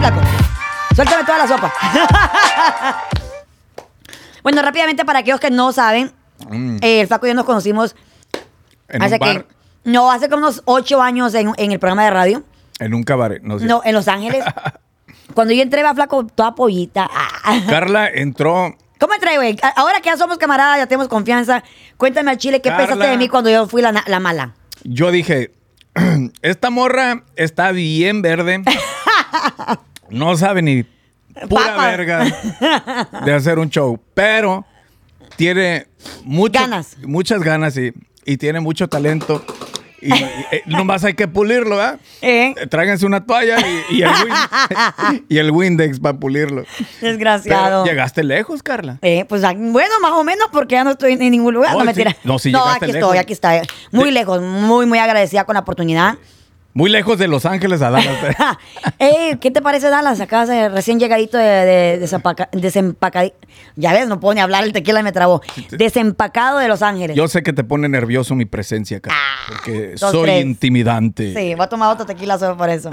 flaco. Suéltame toda la sopa. bueno, rápidamente, para aquellos que no saben, Mm. eh, el flaco y yo nos conocimos En hace un bar, que. No, hace como unos ocho años en, en el programa de radio. en un cabaret. No sé. No, en Los Ángeles. Cuando yo entré, va flaco, toda pollita. Ah. Carla entró. ¿Cómo entré, güey? Ahora que ya somos camaradas, ya tenemos confianza, cuéntame al chile qué Carla. pensaste de mí cuando yo fui la mala. Yo dije, esta morra está bien verde. No sabe ni pura Papa. verga de hacer un show, pero tiene mucho- Ganas. muchas ganas y, y tiene mucho talento. Y, y, eh, nomás hay que pulirlo, ¿verdad? ¿Eh? Eh, Tráiganse una toalla y, y el, Win- y el Windex para pulirlo. Desgraciado. Pero llegaste lejos, Carla. Eh, pues ah, bueno, más o menos, porque ya no estoy en ningún lugar. No, No, sí. No, sí no aquí lejos. estoy, aquí está. Muy lejos, muy, muy agradecida con la oportunidad. Muy lejos de Los Ángeles a Dallas. Ey, ¿qué te parece Dallas? Acá recién llegadito de, de, desempaca- desempacadi- Ya ves, no puedo ni hablar, el tequila me trabó. Desempacado de Los Ángeles. Yo sé que te pone nervioso mi presencia, Carla, porque dos, soy tres. intimidante. Sí, voy a tomar otro tequila solo por eso.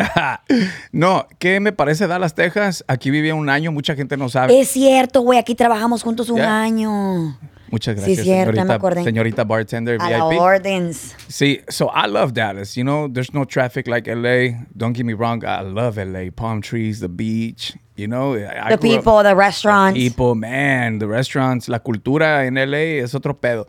no, ¿qué me parece Dallas, Texas? Aquí vivía un año, mucha gente no sabe. es cierto, güey, aquí trabajamos juntos un Ya. año. Muchas Sí, gracias, cierto, señorita, señorita bartender A la VIP. ordens. Sí, so I love Dallas. You know, there's no traffic like LA. Don't get me wrong, I love LA. Palm trees, the beach. You know, I The up- people, the restaurants. people, man, the restaurants, la cultura en LA es otro pedo.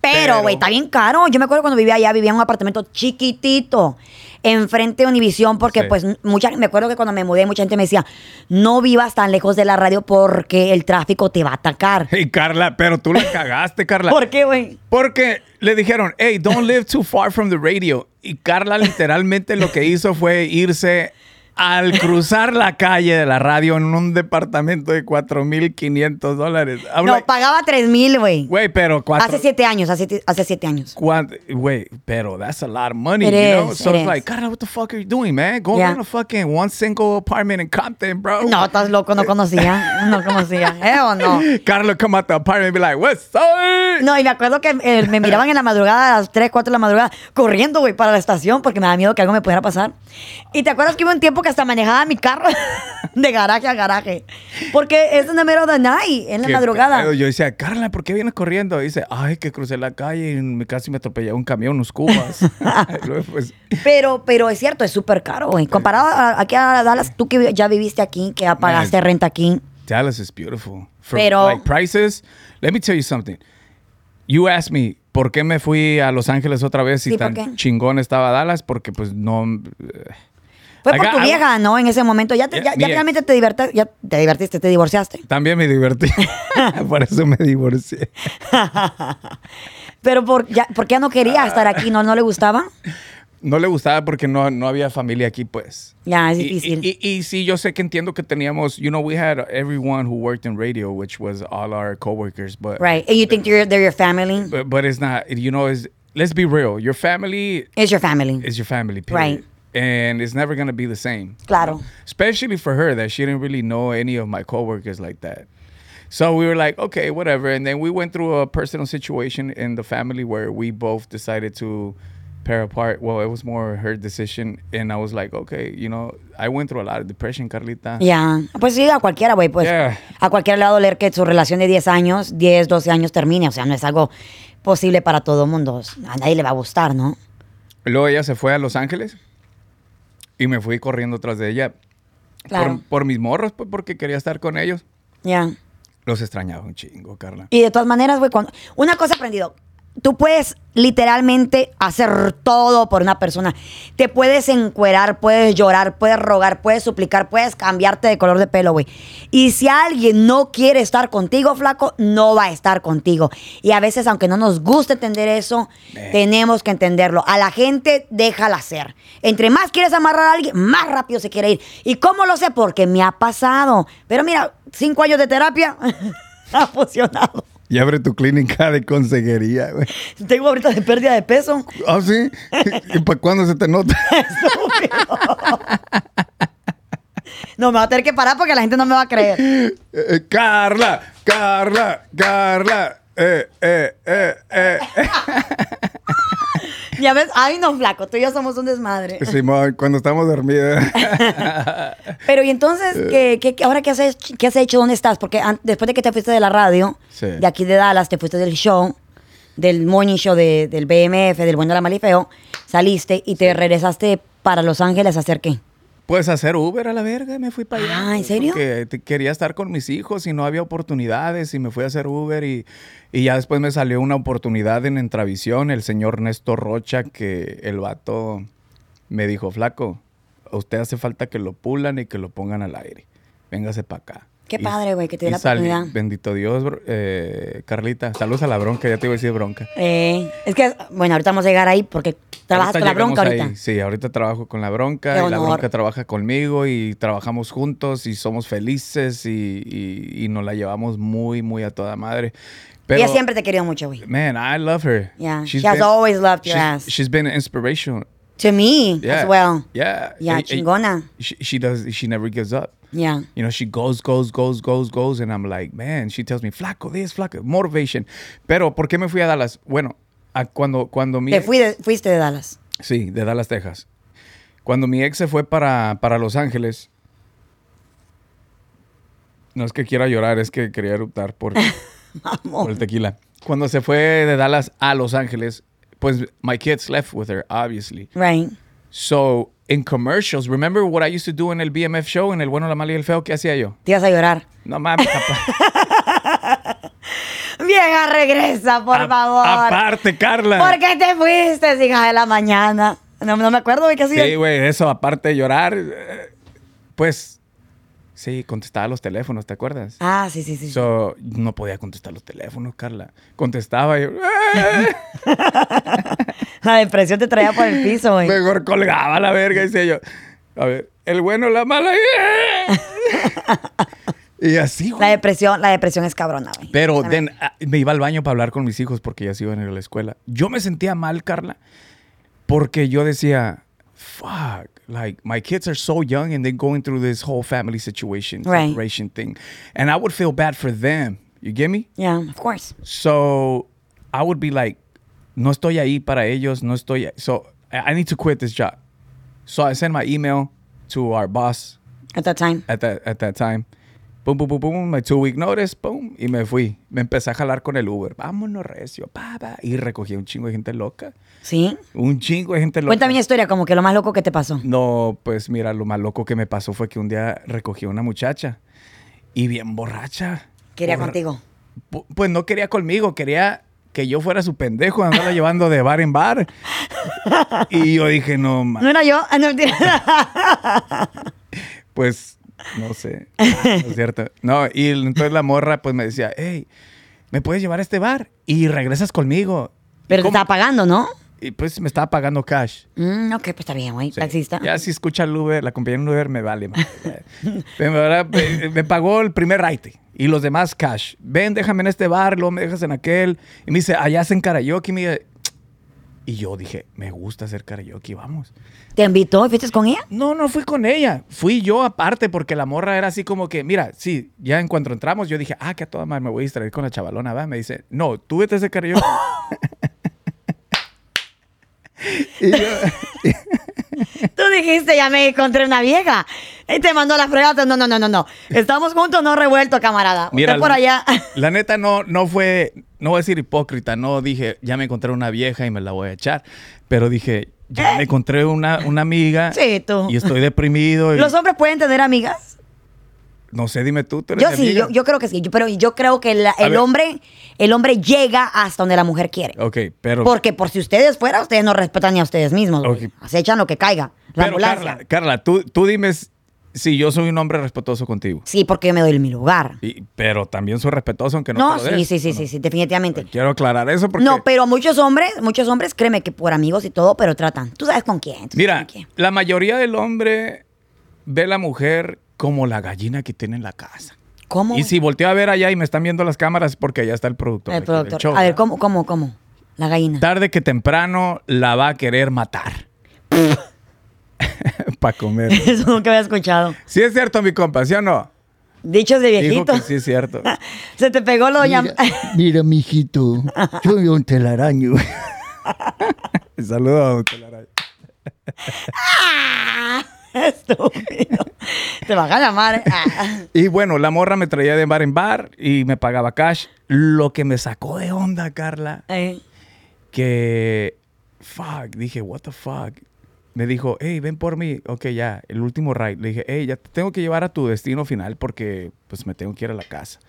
Pero, güey, está bien caro. Yo me acuerdo cuando vivía allá, vivía en un apartamento chiquitito, enfrente de Univisión, porque Sí. pues mucha, me acuerdo que cuando me mudé, mucha gente me decía, no vivas tan lejos de la radio porque el tráfico te va a atacar. Hey, Carla, pero tú la cagaste, Carla. ¿Por qué, güey? Porque le dijeron, hey, don't live too far from the radio. Y Carla literalmente lo que hizo fue irse al cruzar la calle de la radio en un departamento de 4.500 dólares. I'm No, pagaba tres mil, güey. Güey, pero cuatro... Hace siete años, hace, hace siete años. Güey, pero that's a lot of money, It you know? So it it's is. like, Carla, what the fuck are you doing, man? Go Yeah. rent a fucking one single apartment in Compton, bro. No, estás loco, no conocía. No conocía. ¿Eh o no? Carla come out the apartment and be like, what's up? No, y me acuerdo que eh, me miraban en la madrugada, a las 3, 4 de la madrugada, corriendo, güey, para la estación, porque me daba miedo que algo me pudiera pasar. Y te acuerdas que hubo un tiempo que hasta manejaba mi carro de garaje a garaje. Porque es en middle of the night, en la madrugada. pedo. Yo decía, Carla, ¿por qué vienes corriendo? Y dice, ay, que crucé la calle y casi me atropelló un camión, unos cubas. Pues, Pero, pero es cierto, es súper caro, güey. Comparado a- aquí a Dallas, tú que ya viviste aquí, que pagaste Man. renta aquí. Dallas is beautiful. For, Pero- like prices, let me tell you something. You asked me, ¿por qué me fui a Los Ángeles otra vez si Sí, ¿por tan chingón estaba Dallas? Porque pues no... eh, Fue por Acá- tu vieja, ¿no? En ese momento. Ya, te- ya, ya finalmente te, diverti- ya te divertiste, te divorciaste. También me divertí. Por eso me divorcié. Pero por, ya, ¿por qué ya no quería estar aquí? ¿No, no le gustaba? No le gustaba porque no, no había familia aquí, pues. Ya, es Y- difícil. Y, y, y sí, yo sé que entiendo que teníamos, you know, we had everyone who worked in radio, which was all our coworkers, but Right. And you think you're, they're your family? but, but it's not. You know, is let's be real. Your family It's your family. is your family, Right. And it's never gonna be the same. Claro. Especially for her, that she didn't really know any of my coworkers like that. So we were like, okay, whatever. And then we went through a personal situation in the family where we both decided to pair apart. Well, it was more her decision, and I was like, okay, you know, I went through a lot of depression, Carlita. Ya. Pues sí, a cualquiera, güey. Pues Yeah. a cualquiera le va a doler que su relación de 10 años, 10, 12 años termine. O sea, no es algo posible para todo mundo. A nadie le va a gustar, ¿no? Luego ella se fue a Los Ángeles y me fui corriendo tras de ella. Claro. Por, por mis morros, pues porque quería estar con ellos. Ya. Los extrañaba un chingo, Carla. Y de todas maneras, güey, cuando... una cosa aprendido. Tú puedes literalmente hacer todo por una persona. Te puedes encuerar, puedes llorar, puedes rogar, puedes suplicar, puedes cambiarte de color de pelo, güey. Y si alguien no quiere estar contigo, flaco, no va a estar contigo. Y a veces, aunque no nos guste entender eso, tenemos que entenderlo. A la gente, déjala ser. Entre más quieres amarrar a alguien, más rápido se quiere ir. ¿Y cómo lo sé? Porque me ha pasado. Pero mira, cinco años de terapia ha funcionado. Y abre tu clínica de consejería, güey. Tengo ahorita de pérdida de peso. ¿Ah, sí? ¿Y para cuándo se te nota? No, me va a tener que parar porque la gente no me va a creer. Eh, eh, Carla, Carla, Carla. Eh, eh, eh, eh. Ya ves, ay no, flaco, tú y yo somos un desmadre. Simón, cuando estamos dormidos. Pero y entonces, ¿qué, qué, qué- ahora qué has, hecho, qué has hecho? ¿Dónde estás? Porque después de que te fuiste de la radio, Sí. de aquí de Dallas, te fuiste del show, del morning show de- del BMF, del Bueno, la Mal y Feo, saliste y te regresaste para Los Ángeles a hacer qué? Pues hacer Uber a la verga, me fui para allá. Ah, ¿en serio? Porque te- quería estar con mis hijos y no había oportunidades y me fui a hacer Uber y, y ya después me salió una oportunidad en Entravisión, el señor Néstor Rocha, que el vato me dijo, flaco, a usted hace falta que lo pulan y que lo pongan al aire. Véngase para acá. Qué Y- padre, güey, que te dé la oportunidad. Bendito Dios, bro- eh, Carlita. Saludos a la bronca, ya te iba a decir bronca. Eh, es que, bueno, ahorita vamos a llegar ahí porque trabajas Ahorita con la bronca ahorita. ahí. Sí, ahorita trabajo con la bronca Qué y la bronca trabaja conmigo y trabajamos juntos y somos felices y, y- y nos la llevamos muy, muy a toda madre. Pero, Ella siempre te querido mucho, güey. man, I love her. Yeah, she has always loved your she's, ass. She's been an inspiration. To me Yeah. as well. Yeah. Yeah, chingona. She, she does. She never gives up. Yeah. You know, she goes, goes, goes, goes, goes, and I'm like, man, she tells me, flaco, this, flaco, motivation. Pero, ¿por qué me fui a Dallas? Bueno, a cuando, cuando mi Te fui de- fuiste de Dallas. Sí, de Dallas, Texas. Cuando mi ex se fue para, para Los Ángeles, no es que quiera llorar, es que quería eruptar por, por el tequila. Cuando se fue de Dallas a Los Ángeles, pues my kids left with her, obviously. Right. So, in commercials, remember what I used to do en el BMF show, en el bueno, la mala y el feo? ¿Qué hacía yo? Te ibas a llorar. No mames, apa- Vieja, regresa, por a- favor. aparte, Carla. ¿Por qué te fuiste, hija de la mañana? No, no me acuerdo, qué hacías. Sí, güey, eso, aparte de llorar, eh, pues, sí, contestaba los teléfonos, ¿te acuerdas? Ah, sí, sí, sí. So, no podía contestar los teléfonos, Carla. Contestaba y yo, La depresión te traía por el piso, güey. mejor colgaba la verga, decía yo. A ver, el bueno, la mala. y así, La güey. depresión, la depresión es cabrona, güey. Pero ah, me iba al baño para hablar con mis hijos porque ya se iban a ir a la escuela. Yo me sentía mal, Carla, porque yo decía, fuck, like my kids are so young and they're going through this whole family situation, Right. separation thing. And I would feel bad for them. You get me? Yeah, of course. So I would be like, no estoy ahí para ellos, no estoy. So I I need to quit this job. So I sent my email to our boss At that time. at that, at that time. Boom, boom, boom, boom, my two week notice, boom, y me fui. Me empecé a jalar con el Uber. Vámonos, recio, pa, pa. Y recogí un chingo de gente loca. ¿Sí? Un chingo de gente loca. Cuéntame una historia, como que lo más loco que te pasó. No, pues mira, lo más loco que me pasó fue que un día recogí a una muchacha y bien borracha. Quería Borra- contigo. Pu- Pues no quería conmigo, quería que yo fuera su pendejo, andarla llevando de bar en bar. Y yo dije, no, ma- No era yo. Ah, no, pues no sé, no es cierto. No, y entonces la morra pues me decía, hey, ¿me puedes llevar a este bar? Y regresas conmigo. Pero te estaba pagando, ¿no? Y pues me estaba pagando cash. Mm, ok, pues está bien, güey. Sí. Taxista. Ya si escucha el Uber, la compañía en Uber me vale. madre. Pero ahora me, me pagó el primer raite y los demás cash. Ven, déjame en este bar, luego me dejas en aquel. Y me dice, allá hacen karaoke. Y, me dice- y yo dije, me gusta hacer karaoke, vamos. ¿Te invitó y fuiste con ella? No, no fui con ella. Fui yo aparte porque la morra era así como que, mira, sí, ya en cuanto entramos yo dije, ah, que a toda madre me voy a distraer con la chavalona, va. Me dice, no, tú vete a ese karaoke. y yo, Tú dijiste, ya me encontré una vieja. Y te mandó la fregata. No, no, no, no, no. Estamos juntos, no revuelto, camarada. Mira, Usted por allá. La neta no, no fue, no voy a decir hipócrita, no dije, ya me encontré una vieja y me la voy a echar, pero dije, ya me encontré una, una amiga Sí, tú. y estoy deprimido. y- ¿Los hombres pueden tener amigas? No sé, dime tú, tú eres Yo sí, yo, yo creo que sí. Yo- pero yo creo que la- el ver. hombre, el hombre llega hasta donde la mujer quiere. Ok, pero... Porque por si ustedes fuera, ustedes no respetan ni a ustedes mismos. güey. Ok. Acechan lo que caiga. La pero. Carla, Carla, tú, tú dime si yo soy un hombre respetuoso contigo. Sí, porque yo me doy mi lugar. Y- pero también soy respetuoso aunque no, No, te lo sí, des, sí, sí, sí, sí, definitivamente. Quiero aclarar eso porque... No, pero muchos hombres, muchos hombres, créeme que por amigos y todo, pero tratan. Tú sabes con quién. tú Mira, con quién. la mayoría del hombre ve la mujer como la gallina que tiene en la casa. ¿Cómo? Y si volteo a ver allá y me están viendo las cámaras es porque allá está el productor. El del productor. show, a ver. ¿cómo, cómo, cómo? La gallina. Tarde que temprano la va a querer matar. Para comer. Eso nunca había escuchado. Sí es cierto, mi compa, ¿sí o no? Dichos de Dijo viejito. que sí es cierto. Se te pegó lo doña. Mira, mira, mijito, soy un telaraño. Saludos a don Telaraño. Estúpido. Te vas a llamar. ¿eh? Ah. Y bueno, la morra me traía de bar en bar y me pagaba cash. Lo que me sacó de onda, Carla, Eh, que, fuck, dije, what the fuck. Me dijo, hey, ven por mí. Ok, ya, el último ride. Le dije, hey, ya te tengo que llevar a tu destino final porque pues me tengo que ir a la casa.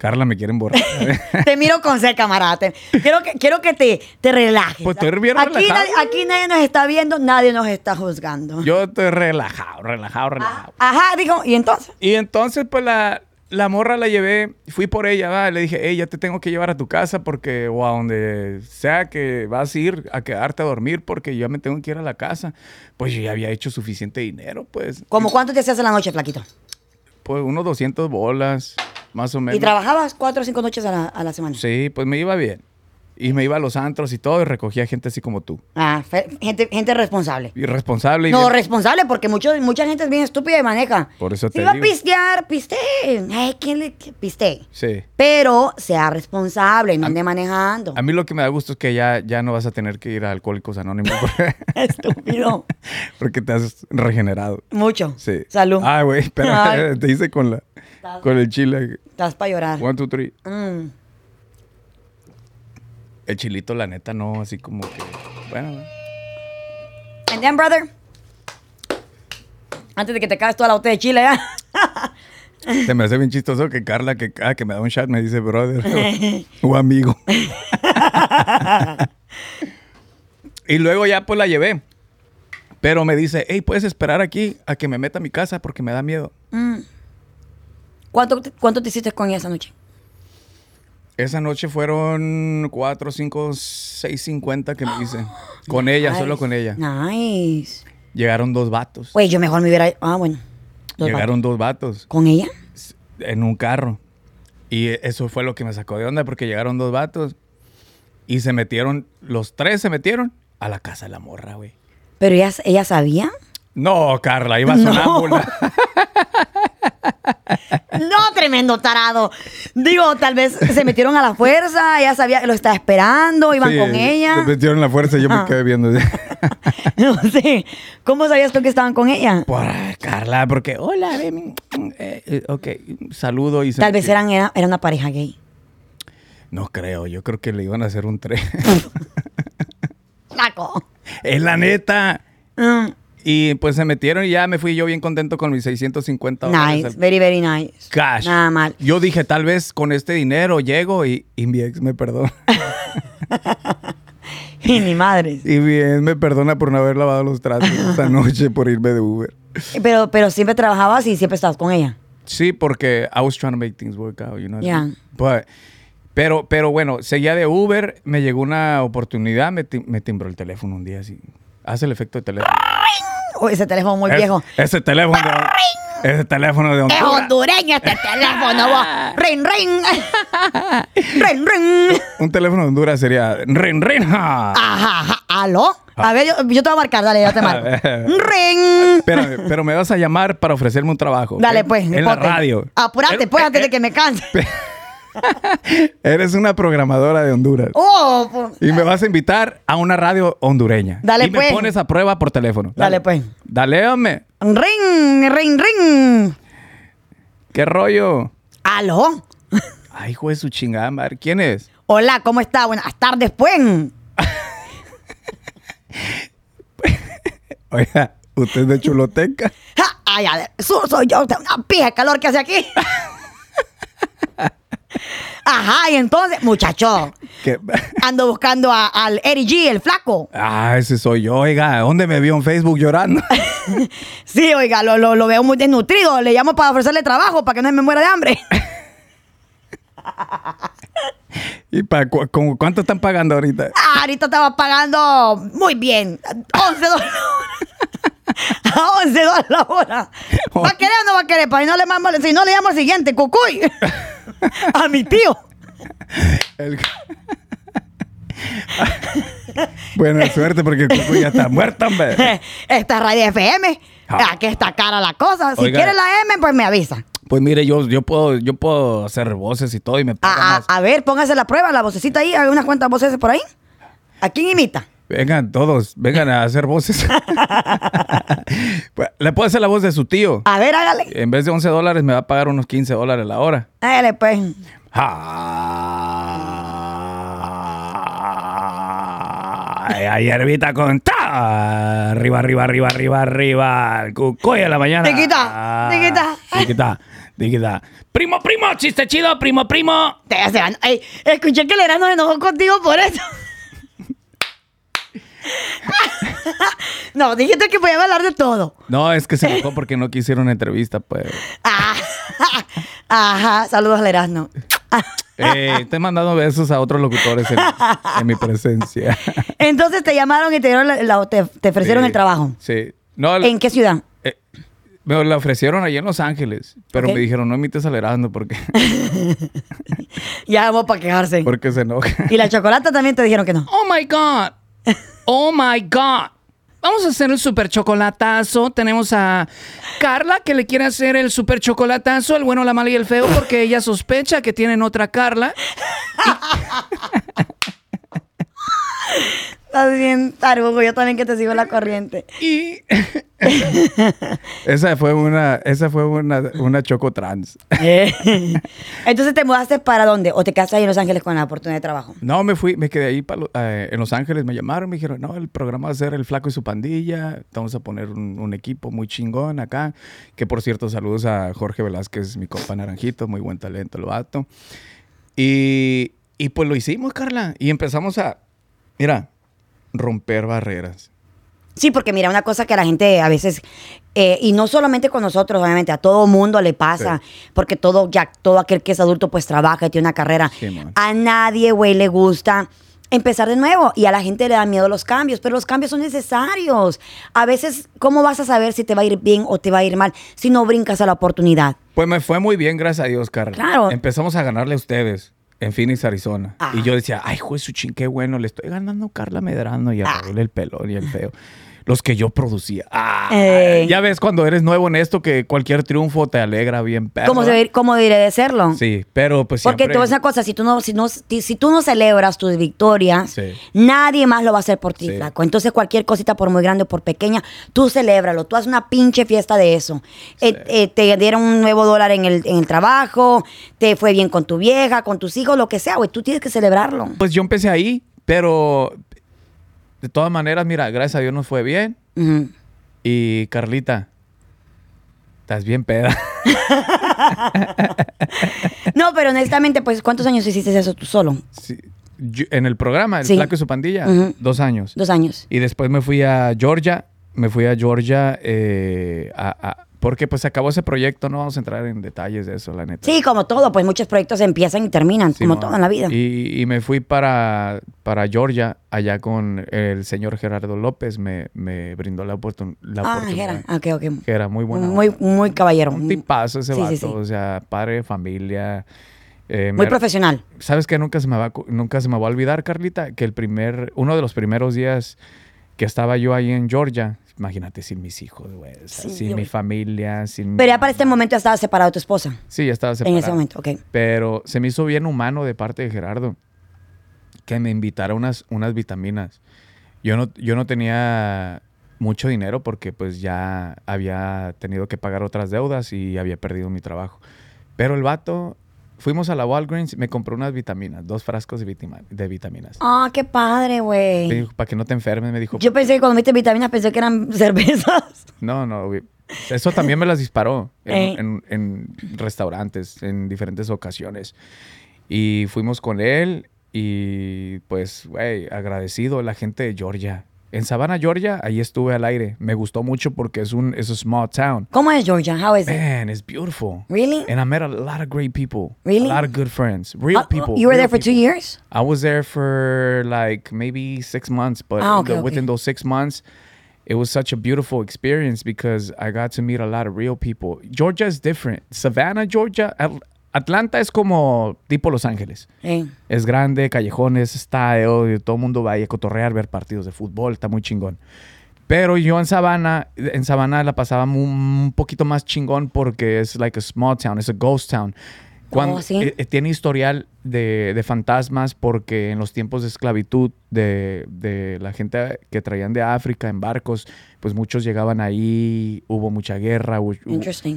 Carla me quiere emborrachar. Te miro con sed, camarada. Te- quiero que, quiero que te, te relajes. Pues estoy bien aquí, nadie, aquí nadie nos está viendo, nadie nos está juzgando. Yo estoy relajado, relajado, relajado. Ajá, digo, ¿y entonces? Y entonces, pues la, la morra la llevé, fui por ella, ¿va? le dije, hey, ya te tengo que llevar a tu casa porque, o a donde sea que vas a ir a quedarte a dormir porque yo ya me tengo que ir a la casa. Pues yo ya había hecho suficiente dinero, pues. ¿Cómo cuánto te hacías en la noche, flaquito? Pues unos 200 bolas, más o menos. ¿Y trabajabas cuatro o cinco noches a la, a la semana? Sí, pues me iba bien. Y me iba a los antros y todo y recogía gente así como tú. Ah, gente, gente responsable. Irresponsable. y No, bien- responsable, porque mucho, mucha gente es bien estúpida y maneja. Por eso Si te va a digo. pistear, pistee. Ay, ¿quién le pistee? Sí. Pero sea responsable, no ande manejando. A mí lo que me da gusto es que ya, ya no vas a tener que ir a Alcohólicos Anónimos porque, Estúpido. porque te has regenerado. Mucho. Sí. Salud. Ay, güey, te hice con la con el chile. Estás para llorar. One, two, three. Mm. El chilito, la neta, no, así como que. Bueno, And then, brother. Antes de que te caes toda la botella de chile, ¿ya? se me hace bien chistoso que Carla, que cada que me da un shot, me dice brother o, o amigo. y luego ya pues la llevé. Pero me dice, hey, puedes esperar aquí a que me meta a mi casa porque me da miedo. ¿Cuánto, te- ¿Cuánto te hiciste con ella esa noche? Esa noche fueron 4, 5, 6, 50 que me hice. Con ella, solo con ella. Nice. Llegaron dos vatos. Güey, yo mejor me hubiera... Ah, bueno. Dos Llegaron dos vatos. ¿Con ella? en un carro. Y eso fue lo que me sacó de onda porque llegaron dos vatos y se metieron, los tres se metieron a la casa de la morra, güey. ¿Pero ella, ella sabía? No, Carla, iba No. sonámbula. No, tremendo tarado. Digo, tal vez se metieron a la fuerza, ella sabía que lo estaba esperando, iban Sí, con ella. Se metieron la fuerza y yo me quedé viendo. No sé. ¿Cómo sabías tú que estaban con ella? Por Carla, porque, hola, ven, eh, eh, ok, saludo y se Tal vez eran, era, era una pareja gay. No creo, yo creo que le iban a hacer un tren. Flaco. es la neta. Mm, Y pues se metieron y ya me fui yo bien contento con mis 650 dólares. nice, very, very nice. cash. Nada mal. Yo dije, tal vez con este dinero llego y, y mi ex me perdona. Y ni madres. y mi ex me perdona por no haber lavado los trastos esta noche por irme de Uber. Pero, pero siempre trabajabas y siempre estabas con ella. Sí, porque I was trying to make things work out, you know. Yeah. But- pero, pero bueno, seguía de Uber, me llegó una oportunidad, me, me timbró el teléfono un día así. Hace el efecto de teléfono. Oh, ese teléfono muy Es- viejo. Ese teléfono de, ese teléfono de Es Honduras. hondureño este teléfono, vos. Ring, ring. ring, ring. Un teléfono de Honduras sería rin rin. ja. Ajá, ajá. ¿Aló? A ver, yo, yo te voy a marcar, dale, ya te marco. ring. Espérame, pero me vas a llamar para ofrecerme un trabajo. Dale, pues. En la ponte. radio. Apurate, Eh, pues, eh, antes de eh, que me canse. Eres una programadora de Honduras. Oh, pues. Y me vas a invitar a una radio hondureña. Dale, y me pues. pones a prueba por teléfono. Dale, pues. Dale, hombre. Ring, ring, ring. ¿Qué rollo? ¿Aló? Ay, hijo de su chingada madre. ¿Quién es? Hola, ¿cómo está? Buenas tardes, pues. Oiga, ¿usted es de Chuloteca? Ay, soy yo, una pija de calor que hace aquí. Ajá, y entonces, muchacho, ¿Qué? ando buscando a- al Eddie G, el flaco. Ah, ese soy yo. Oiga, ¿dónde me vio en Facebook llorando? Sí, oiga, lo, lo, lo veo muy desnutrido. Le llamo para ofrecerle trabajo para que no me muera de hambre. ¿Y para cu- con- cuánto están pagando ahorita? Ah, ahorita estaba pagando muy bien. 11 dólares. A 11 dólares la hora. ¿Va a querer o no va a querer? Para no le mamo- si no le llamo al siguiente, cucuy. A mi tío. El- Buena suerte porque el cuco ya está muerto, hombre. Esta es Radio FM. Ah. Aquí está cara la cosa. Si Oiga. quiere la M, pues me avisa. Pues mire, yo, yo puedo, yo puedo hacer voces y todo y me A, a- más. a ver, póngase la prueba, la vocecita ahí. Hay unas cuantas voces por ahí. ¿A quién imita? Vengan todos, vengan a hacer voces. Le puedo hacer la voz de su tío. A ver, hágale. En vez de 11 dólares me va a pagar unos 15 dólares la hora. Hágale, pues. Ay, ay, herbita con ta. Arriba, arriba, arriba, arriba, arriba. El a la mañana. Tiquita, tiquita. Tiquita, tiquita. Primo, primo, chiste chido, primo, primo. Te Ey, escuché que el herano se enojó contigo por eso. no, dijiste que podía hablar de todo. No, es que se enojó porque no quisieron entrevista, pues. Ah, Ajá, saludos al Erasmo. Eh, te he mandado besos a otros locutores en, en mi presencia. Entonces te llamaron y te, dieron la- la- te, te ofrecieron Sí, el trabajo. Sí. No, ¿En qué ciudad? eh, me lo ofrecieron allí en Los Ángeles, pero me dijeron, no imites al Erasmo porque, Ya vamos para quejarse. porque se enoja. Y la chocolata también te dijeron que no. Oh my God. Oh my God. Vamos a hacer el super chocolatazo. Tenemos a Carla que le quiere hacer el super chocolatazo, el bueno, la mala y el feo, porque ella sospecha que tienen otra Carla. Estás bien tarugo, yo también que te sigo la corriente. Y esa fue una, esa fue una, una choco trans. Entonces te mudaste para dónde? ¿O te quedaste ahí en Los Ángeles con la oportunidad de trabajo? No, me fui, me quedé ahí pa lo- eh, en Los Ángeles, me llamaron, me dijeron, no, el programa va a ser El Flaco y su pandilla, vamos a poner un, un equipo muy chingón acá, que por cierto, saludos a Jorge Velázquez, mi compa Naranjito, muy buen talento el vato. Y, y pues lo hicimos, Carla, y empezamos a, mira, romper barreras. Sí, porque mira, una cosa que la gente a veces, eh, y no solamente con nosotros, obviamente, a todo mundo le pasa, porque todo, ya, todo aquel que es adulto pues trabaja y tiene una carrera. Sí, a nadie, güey, le gusta empezar de nuevo y a la gente le da miedo los cambios, pero los cambios son necesarios. A veces, ¿cómo vas a saber si te va a ir bien o te va a ir mal si no brincas a la oportunidad? Pues me fue muy bien, gracias a Dios, Carla. Claro. Empezamos a ganarle a ustedes en Phoenix, Arizona. Ah. Y yo decía, ay, juez, su qué bueno, le estoy ganando a Carla Medrano y a Ah. Raúl el pelón y el feo. Los que yo producía. Ah, ya ves cuando eres nuevo en esto que cualquier triunfo te alegra bien. ¿Cómo, diré de serlo? Sí, pero pues Porque siempre... te voy a decir una cosa, si tú no, si no, si, tú no celebras tus victorias, Sí. nadie más lo va a hacer por ti, Sí. flaco. Entonces cualquier cosita, por muy grande o por pequeña, tú celébralo. Tú haz una pinche fiesta de eso. Eh, eh, te dieron un nuevo dólar en el, en el trabajo, te fue bien con tu vieja, con tus hijos, lo que sea, güey. Tú tienes que celebrarlo. Pues yo empecé ahí, pero de todas maneras, mira, gracias a Dios nos fue bien. Y Carlita, estás bien peda. No, pero honestamente, pues, ¿cuántos años hiciste eso tú solo? Sí, yo- en el programa, el Sí. flaco y su pandilla, dos años. Dos años. Y después me fui a Georgia, me fui a Georgia eh, a- a- porque pues se acabó ese proyecto, no vamos a entrar en detalles de eso, la neta. Sí, como todo, pues muchos proyectos empiezan y terminan, como Simón. todo en la vida. Y, y me fui para, para Georgia, allá con el señor Gerardo López, me, me brindó la, oportun- la ah, oportunidad. Ah, ok, ok. Que era muy buena. Muy, muy caballero. Un tipazo ese Sí, vato, sí, o sea, padre de familia. eh, Muy me- profesional. ¿Sabes qué? Nunca se me va, nunca se me va a olvidar, Carlita, que el primer, uno de los primeros días que estaba yo ahí en Georgia, imagínate sin mis hijos, güey, o sea, Sí, sin mi familia, sin... Pero ya para este momento ya estabas separado de tu esposa. Sí, ya estaba En separado. ese momento, ok. Pero se me hizo bien humano de parte de Gerardo que me invitara unas, unas vitaminas. Yo no, yo no tenía mucho dinero porque pues ya había tenido que pagar otras deudas y había perdido mi trabajo. Pero el vato, fuimos a la Walgreens, me compró unas vitaminas, dos frascos de, vitima- de vitaminas. Ah, qué padre, güey. para que no te enfermes, me dijo. Yo pensé que cuando viste vitaminas pensé que eran cervezas. No, no, güey. Eso también me las disparó en, Eh. en- en restaurantes, en diferentes ocasiones. Y fuimos con él y pues, güey, agradecido la gente de Georgia. En Savannah, Georgia, ahí estuve al aire. Me gustó mucho porque es un, es a small town. ¿Cómo es Georgia? How is it? Man, it's beautiful. Really? And I met a lot of great people. Really? A lot of good friends. Real Ah, people. You were there for two years? I was there for like maybe six months, but Ah, okay, the- okay. within those six months, it was such a beautiful experience because I got to meet a lot of real people. Georgia is different. Savannah, Georgia, Atlanta es como tipo Los Ángeles. Es grande, callejones, estadio, todo el mundo va ahí a cotorrear, ver partidos de fútbol, está muy chingón. Pero yo en Savannah, en Savannah la pasaba un poquito más chingón porque es like a small town, es a ghost town. Cuando, Oh, ¿sí? eh, eh, tiene historial de, de fantasmas porque en los tiempos de esclavitud de, de la gente que traían de África en barcos, pues muchos llegaban ahí, hubo mucha guerra,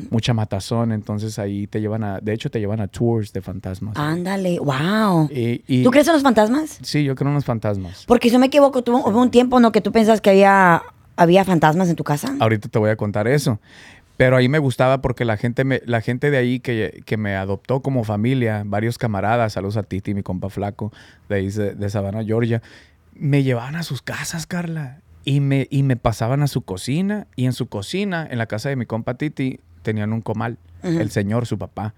mucha matazón, entonces ahí te llevan a, de hecho te llevan a tours de fantasmas. Ándale, wow. Y- y- ¿Tú crees en los fantasmas? Sí, yo creo en los fantasmas. Porque si no me equivoco, tuvo, hubo un tiempo, ¿no? Que tú pensas que había, había fantasmas en tu casa. Ahorita te voy a contar eso. Pero ahí me gustaba porque la gente, me, la gente de ahí que, que me adoptó como familia, varios camaradas, saludos a Titi, mi compa flaco, de ahí de, de Savannah, Georgia, me llevaban a sus casas, Carla. Y me, y me pasaban a su cocina. Y en su cocina, en la casa de mi compa Titi, tenían un comal. El señor, su papá.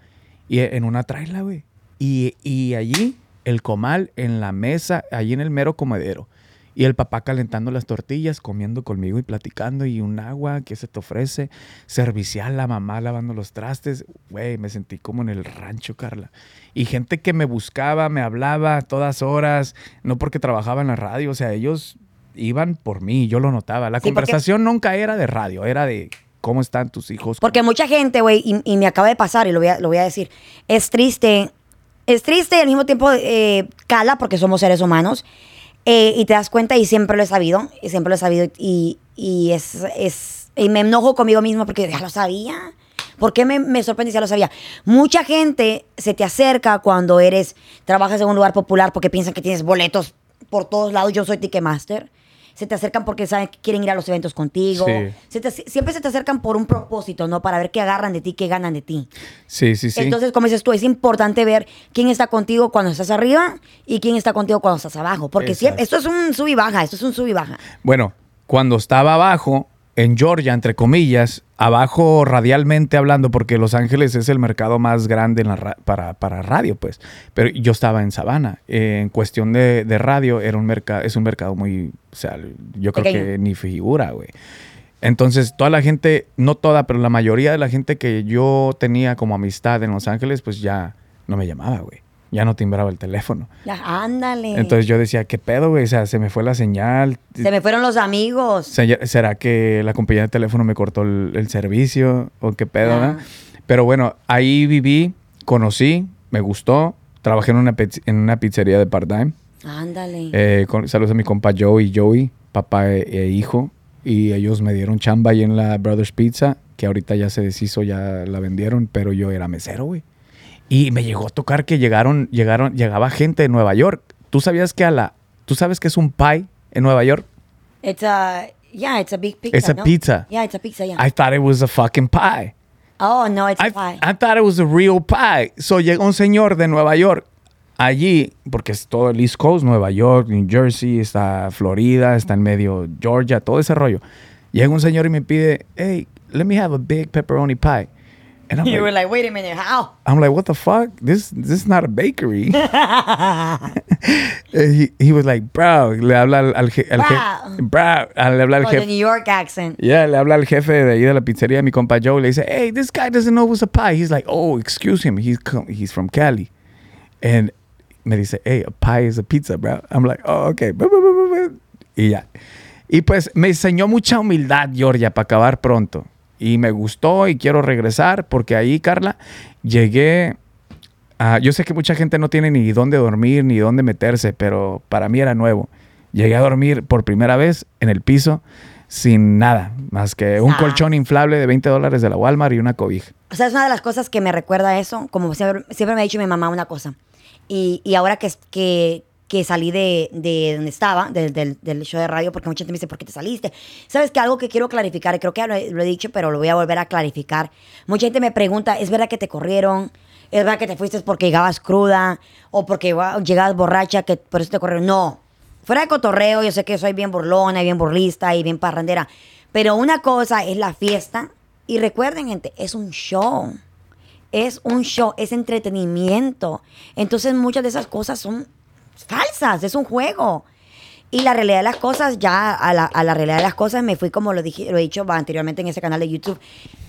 Y en una traila, güey. Y, y allí, el comal en la mesa, allí en el mero comedero. Y el papá calentando las tortillas, comiendo conmigo y platicando. Y un agua que se te ofrece. Servicial, la mamá lavando los trastes. Güey, me sentí como en el rancho, Carla. Y gente que me buscaba, me hablaba a todas horas. No porque trabajaba en la radio. O sea, ellos iban por mí. Yo lo notaba. La Sí, porque- conversación nunca era de radio. Era de cómo están tus hijos. Porque mucha gente, güey, y, y me acaba de pasar, y lo voy a, lo voy a decir, es triste, es triste y al mismo tiempo eh, cala porque somos seres humanos. Eh, y te das cuenta, y siempre lo he sabido, y siempre lo he sabido, y, y es, es, y me enojo conmigo mismo porque ya lo sabía. ¿Por qué me, me sorprende si ya lo sabía? Mucha gente se te acerca cuando eres, trabajas en un lugar popular porque piensan que tienes boletos por todos lados. Yo soy Ticketmaster. Se te acercan porque saben que quieren ir a los eventos contigo. Sí. Se te- siempre se te acercan por un propósito, ¿no? Para ver qué agarran de ti, qué ganan de ti. Sí, sí, sí. Entonces, como dices tú, es importante ver quién está contigo cuando estás arriba y quién está contigo cuando estás abajo. Porque siempre, esto es un sub y baja, esto es un sub y baja. Bueno, cuando estaba abajo, en Georgia, entre comillas, abajo radialmente hablando, porque Los Ángeles es el mercado más grande en la ra- para, para radio, pues. Pero yo estaba en Savannah. Eh, en cuestión de, de radio, era un mercado, es un mercado muy, o sea, yo creo Pequeño. que ni figura, güey. Entonces, toda la gente, no toda, pero la mayoría de la gente que yo tenía como amistad en Los Ángeles, pues ya no me llamaba, güey. Ya no timbraba el teléfono. Ya, ándale. Entonces yo decía, ¿qué pedo, güey? O sea, se me fue la señal. Se me fueron los amigos. Se- ¿Será que la compañía de teléfono me cortó el, el servicio? ¿O qué pedo? Ah. Pero bueno, ahí viví, conocí, me gustó. Trabajé en una, en una pizzería de part-time. Ándale. Eh, saludos a mi compa Joe y Joey, papá e, e hijo. Y ellos me dieron chamba ahí en la Brothers Pizza, que ahorita ya se deshizo, ya la vendieron, pero yo era mesero, güey. Y me llegó a tocar que llegaron, llegaron, llegaba gente de Nueva York. ¿Tú sabías que a la, tú sabes que es un pie en Nueva York? It's a, yeah, it's a big pizza. It's a ¿no? pizza. Yeah, it's a pizza, yeah. I thought it was a fucking pie. oh, no, it's I, a pie. I thought it was a real pie. So llega un señor de Nueva York allí, porque es todo el East Coast, Nueva York, New Jersey, está Florida, está en medio Georgia, todo ese rollo. Llega un señor y me pide, hey, let me have a big pepperoni pie. And I'm you were like, like, wait a minute, how? I'm like, what the fuck? This this is not a bakery. He, he was like, bro, le habla al, al, je- al je- Bro. ah, le habla al Oh, the jefe. New York accent. Yeah, le habla al jefe de ahí de la pizzería, mi compa Joe. Le dice, hey, this guy doesn't know what's a pie. He's like, oh, excuse him. He's, he's from Cali. And me dice, hey, a pie is a pizza, bro. I'm like, oh, okay. Y ya. Y pues me enseñó mucha humildad, Georgia, para acabar pronto. Y me gustó y quiero regresar porque ahí, Carla, llegué... a- yo sé que mucha gente no tiene ni dónde dormir ni dónde meterse, pero para mí era nuevo. Llegué a dormir por primera vez en el piso sin nada, más que un Ah. colchón inflable de 20 dólares de la Walmart y una cobija. O sea, es una de las cosas que me recuerda a eso, como siempre, siempre me ha dicho mi mamá una cosa. Y, y ahora que, que, que salí de, de donde estaba, del- del, show de radio, porque mucha gente me dice, ¿por qué te saliste? ¿Sabes que Algo que quiero clarificar, creo que ya lo, he- lo he dicho, pero lo voy a volver a clarificar. Mucha gente me pregunta, ¿es verdad que te corrieron? ¿Es verdad que te fuiste porque llegabas cruda? ¿O porque wow, llegabas borracha que por eso te corrieron? No. Fuera de cotorreo, yo sé que soy bien burlona, y bien burlista y bien parrandera. Pero una cosa es la fiesta. Y recuerden, gente, es un show. Es un show, es entretenimiento. Entonces muchas de esas cosas son falsas, es un juego. Y la realidad de las cosas, ya a la, a la realidad de las cosas me fui como lo, dije, lo he dicho anteriormente en ese canal de YouTube.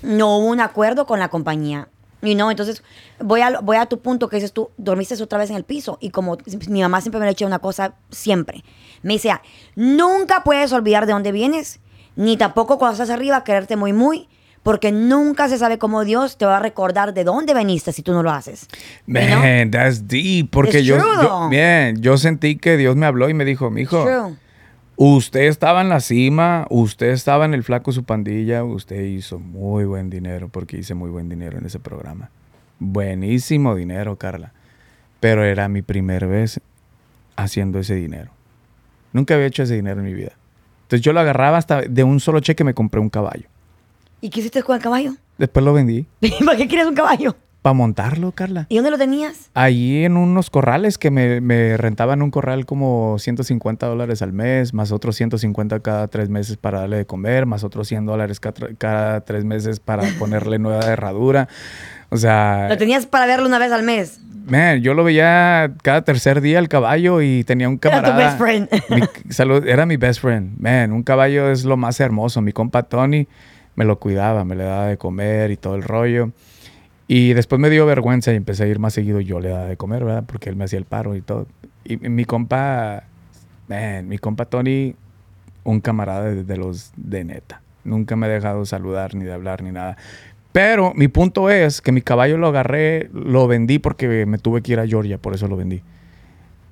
No hubo un acuerdo con la compañía. Y no, entonces voy a, voy a tu punto que dices tú, dormiste otra vez en el piso. Y como mi mamá siempre me ha dicho una cosa, siempre. Me dice, nunca puedes olvidar de dónde vienes, ni tampoco cuando estás arriba quererte muy, muy, porque nunca se sabe cómo Dios te va a recordar de dónde veniste si tú no lo haces. Man, that's deep. Porque It's yo, true, yo, sentí que Dios me habló y me dijo, mijo, True. usted estaba en la cima, usted estaba en el flaco su pandilla, usted hizo muy buen dinero, porque hice muy buen dinero en ese programa. Buenísimo dinero, Carla. Pero era mi primera vez haciendo ese dinero. Nunca había hecho ese dinero en mi vida. Entonces yo lo agarraba hasta de un solo cheque me compré un caballo. ¿Y qué hiciste con el caballo? Después lo vendí ¿Para qué quieres un caballo? para montarlo, Carla. ¿Y dónde lo tenías? Allí en unos corrales que me, me rentaban un corral como 150 dólares al mes, más otros 150 cada tres meses para darle de comer, más otros 100 dólares cada, cada tres meses para ponerle nueva herradura. O sea, Lo tenías para verlo una vez al mes. man, yo lo veía cada tercer día el caballo y tenía un Era tu camarada. best friend. Mi- salud, era mi best friend. Man, un caballo es lo más hermoso. Mi compa Tony me lo cuidaba, me le daba de comer y todo el rollo. Y después me dio vergüenza y empecé a ir más seguido. Yo le daba de comer, ¿verdad? Porque él me hacía el paro y todo. Y mi compa, man, mi compa Tony, un camarada de, los de neta. Nunca me ha dejado saludar, ni de hablar, ni nada. Pero mi punto es que mi caballo lo agarré, lo vendí porque me tuve que ir a Georgia, por eso lo vendí.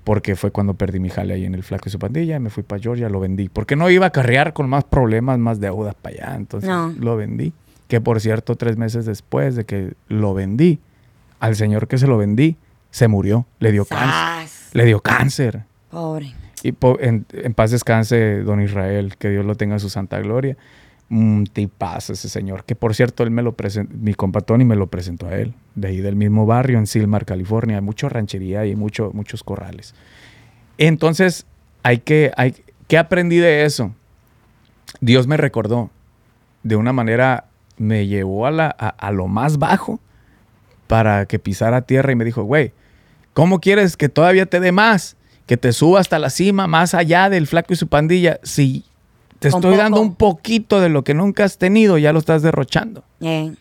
Porque fue cuando perdí mi jale ahí en el flaco y su pandilla, me fui para Georgia, lo vendí. Porque no iba a carrear con más problemas, más deudas para allá. Entonces No. lo vendí. Que por cierto, tres meses después de que lo vendí, al señor que se lo vendí, se murió. Le dio cáncer. Sas. Le dio cáncer. Pobre. Y po- en, en paz descanse don Israel, que Dios lo tenga en su santa gloria. Un tipazo ese señor, que por cierto, él me lo presentó, mi compa Tony me lo presentó a él, de ahí del mismo barrio, en Silmar, California. Hay mucha ranchería y mucho, muchos corrales. Entonces, hay que, hay, ¿qué aprendí de eso? Dios me recordó, de una manera, me llevó a, la, a, a lo más bajo para que pisara tierra y me dijo, güey, ¿cómo quieres que todavía te dé más? Que te suba hasta la cima, más allá del flaco y su pandilla. Si te estoy dando un poquito de lo que nunca has tenido, ya lo estás derrochando. Eh.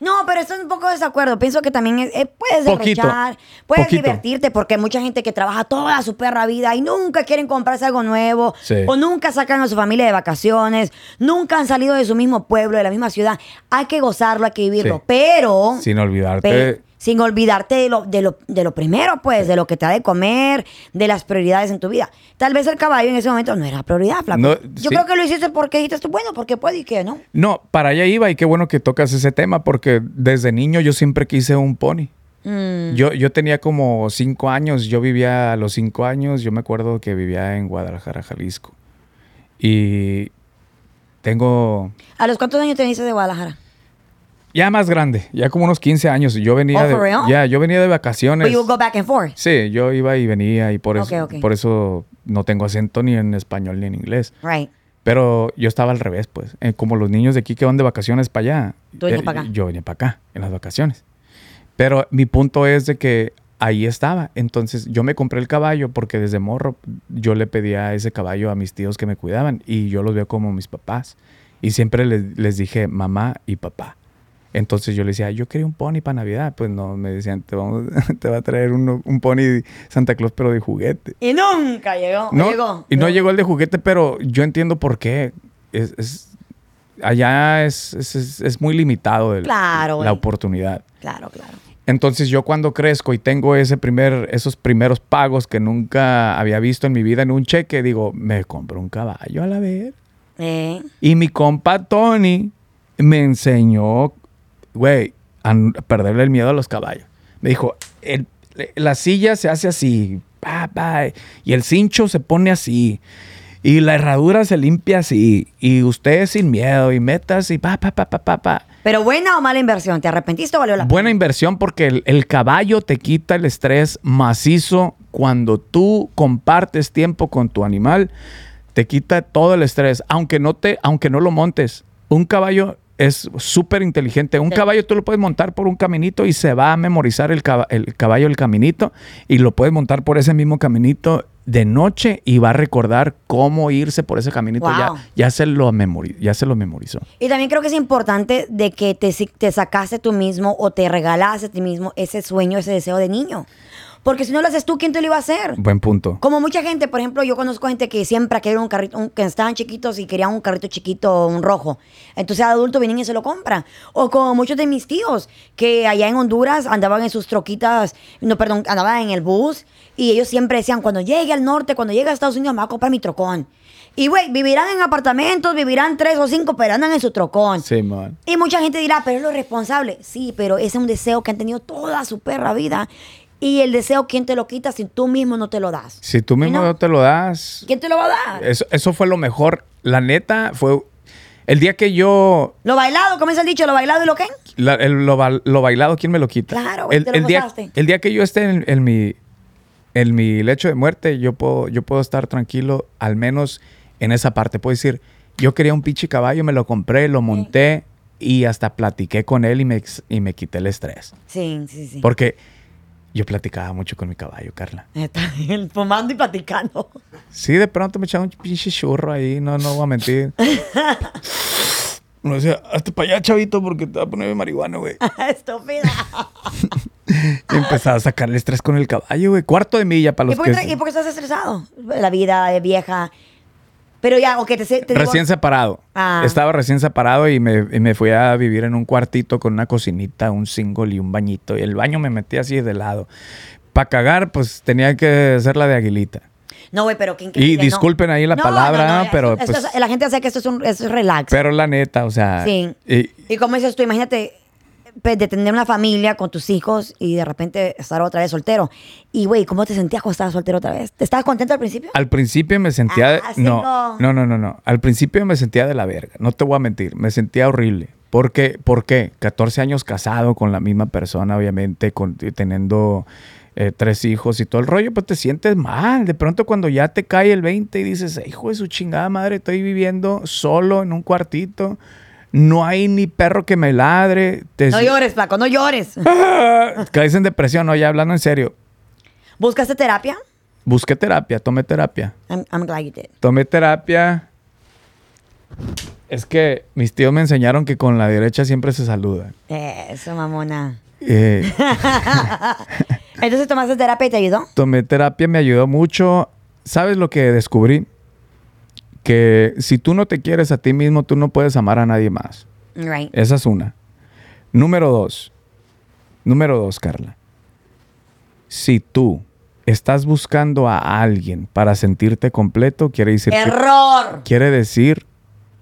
No, pero estoy un poco de desacuerdo. Pienso que también es- eh, puedes Poquito, derrochar, puedes poquito. divertirte, porque hay mucha gente que trabaja toda su perra vida y nunca quieren comprarse algo nuevo, Sí. o nunca sacan a su familia de vacaciones, nunca han salido de su mismo pueblo, de la misma ciudad. Hay que gozarlo, hay que vivirlo, Sí. pero... Sin olvidarte. Sin olvidarte de lo, de, lo, de lo primero, pues, de lo que te da de comer, de las prioridades en tu vida. Tal vez el caballo en ese momento no era prioridad, flaco. No, Yo sí. creo que lo hiciste porque dijiste bueno, porque puede y que no. No, para allá iba y qué bueno que tocas ese tema porque desde niño yo siempre quise un pony. Mm, Yo, yo tenía como cinco años, yo vivía a los cinco años, yo me acuerdo que vivía en Guadalajara, Jalisco. Y tengo ¿A los cuántos años te viniste de Guadalajara? Ya más grande, ya como unos 15 años. Yo venía Oh, de, for real? ya, yo venía de vacaciones. But you would go back and forth. Sí, yo iba y venía y por eso, Ok, ok. por eso no tengo acento ni en español ni en inglés. Right. Pero yo estaba al revés, pues. Eh, como los niños de aquí que van de vacaciones para allá. Tú eh, pa' acá. Yo venía para acá, en las vacaciones. Pero mi punto es de que ahí estaba. Entonces yo me compré el caballo porque desde morro yo le pedía ese caballo a mis tíos que me cuidaban y yo los veo como mis papás. Y siempre les, les dije mamá y papá. Entonces yo le decía, yo quería un pony para Navidad. Pues no, me decían, te, vamos, te va a traer uno- un pony Santa Claus, pero de juguete. Y nunca llegó. No, llegó. y no llegó el de juguete, pero yo entiendo por qué. Es, es- allá es, es- es- muy limitado el- Claro, la oportunidad. Claro, claro. Entonces yo cuando crezco y tengo ese primer, esos primeros pagos que nunca había visto en mi vida en un cheque, digo, me compro un caballo a la vez. Eh, Y mi compa Tony me enseñó, güey, a perderle el miedo a los caballos. Me dijo, el- la silla se hace así, pa, pa, y el cincho se pone así, y la herradura se limpia así, y usted sin miedo, y metas, y pa, pa, pa, pa, pa, pa. Pero buena o mala inversión, ¿te arrepentiste o valió la Buena inversión porque el, el caballo te quita el estrés macizo cuando tú compartes tiempo con tu animal, te quita todo el estrés, aunque no te, aunque no lo montes. Un caballo es súper inteligente. Un Sí. caballo tú lo puedes montar por un caminito y se va a memorizar el, el caballo el caminito y lo puedes montar por ese mismo caminito de noche y va a recordar cómo irse por ese caminito. Wow. Ya, ya, se lo memori- ya se lo memorizó. Y también creo que es importante de que te, si- te sacaste tú mismo o te regalaste a ti mismo ese sueño, ese deseo de niño. Porque si no lo haces tú, ¿quién te lo iba a hacer? Buen punto. Como mucha gente, por ejemplo, yo conozco gente que siempre quería un carrito, un- que estaban chiquitos y querían un carrito chiquito, un rojo. Entonces al adulto vienen y se lo compran. O como muchos de mis tíos, que allá en Honduras andaban en sus troquitas, no, perdón, andaban en el bus y ellos siempre decían, cuando llegue al norte, cuando llegue a Estados Unidos, me voy a comprar mi trocón. Y güey, vivirán en apartamentos, vivirán tres o cinco, pero andan en su trocón. Sí, man. Y mucha gente dirá, pero es lo responsable. Sí, pero ese es un deseo que han tenido toda su perra vida. Y el deseo, ¿quién te lo quita si tú mismo no te lo das? Si tú mismo ¿Y no? no te lo das, ¿Quién te lo va a dar? eso, eso fue lo mejor. La neta, fue el día que yo Lo bailado, ¿cómo es el dicho? ¿Lo bailado y lo qué? La- el- lo, ba- lo bailado, ¿quién me lo quita? Claro, el, te lo el día, el día que yo esté en, en mi, en mi lecho de muerte, yo puedo, yo puedo estar tranquilo, al menos en esa parte. Puedo decir, yo quería un pinche caballo, me lo compré, lo monté y hasta platiqué con él y me, y me quité el estrés. Sí, sí, sí. Porque yo platicaba mucho con mi caballo, Carla. Está bien, fumando y platicando. Sí, de pronto me echaba un pinche churro ahí, no, no voy a mentir. No decía, hazte para allá, chavito, porque te va a poner marihuana, güey. Estúpida. Y empezaba a sacarle estrés con el caballo, güey. Cuarto de milla para ¿Y los por, que... qué y por qué estás estresado? La vida de vieja. Pero ya, ok, te, te digo- Recién separado. Ah. Estaba recién separado y me, y me fui a vivir en un cuartito con una cocinita, un single y un bañito. Y el baño me metí así de lado. Para cagar, pues tenía que hacer la de aguilita. No, güey, pero ¿quién Y quiere? No. disculpen ahí la No, palabra, no, pero esto- pues- es- la gente sabe que esto es un esto es relax. Pero la neta, o sea... Sí. y- Y como dices tú, imagínate pues, de tener una familia con tus hijos y de repente estar otra vez soltero. Y, güey, ¿cómo te sentías cuando estabas soltero otra vez? ¿Te estabas contento al principio? al principio me sentía... de- Ah, sí, no, no. no, no, no, no. Al principio me sentía de la verga. No te voy a mentir. Me sentía horrible. Porque, ¿Por qué? 14 años casado con la misma persona, obviamente, con, teniendo eh, tres hijos y todo el rollo, pues te sientes mal. De pronto cuando ya te cae el 20 y dices, hijo de su chingada madre, estoy viviendo solo en un cuartito. No hay ni perro que me ladre. Te No llores, flaco, no llores. Caes en depresión, no, ya hablando en serio. ¿Buscaste terapia? Busqué terapia, tomé terapia. I'm, I'm glad you did. Tomé terapia. Es que mis tíos me enseñaron que con la derecha siempre se saluda. Eso, mamona. Eh, Entonces tomaste terapia y te ayudó. tomé terapia, me ayudó mucho. ¿Sabes lo que descubrí? Que si tú no te quieres a ti mismo, tú no puedes amar a nadie más. Right. Esa es una. Número dos. Número dos, Carla. Si tú estás buscando a alguien para sentirte completo, quiere decir, que- Error. quiere decir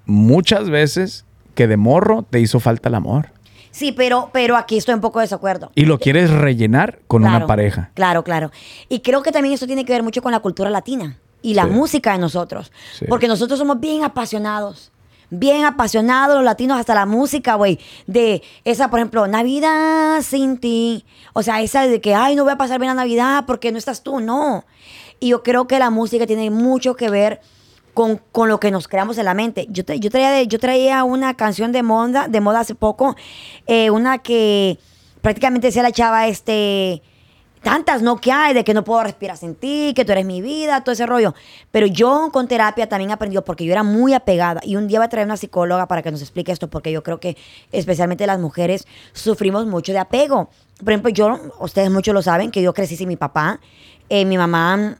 muchas veces que de morro te hizo falta el amor. Sí, pero, pero aquí estoy un poco de desacuerdo. Y lo quieres rellenar con Claro, una pareja. Claro, claro. Y creo que también eso tiene que ver mucho con la cultura latina y la Sí. música de nosotros. Sí. Porque nosotros somos bien apasionados. Bien apasionados los latinos, hasta la música, güey. De esa, por ejemplo, Navidad sin ti. O sea, esa de que, ay, no voy a pasar bien la Navidad porque no estás tú. No. Y yo creo que la música tiene mucho que ver con, con lo que nos creamos en la mente. Yo, tra- yo, traía, de- yo traía una canción de moda, de moda hace poco, eh, una que prácticamente decía la chava, este, tantas no que hay, de que no puedo respirar sin ti, que tú eres mi vida, todo ese rollo. Pero yo con terapia también aprendí, porque yo era muy apegada. Y un día voy a traer una psicóloga para que nos explique esto, porque yo creo que especialmente las mujeres sufrimos mucho de apego. Por ejemplo, yo, ustedes muchos lo saben, que yo crecí sin mi papá. Eh, mi mamá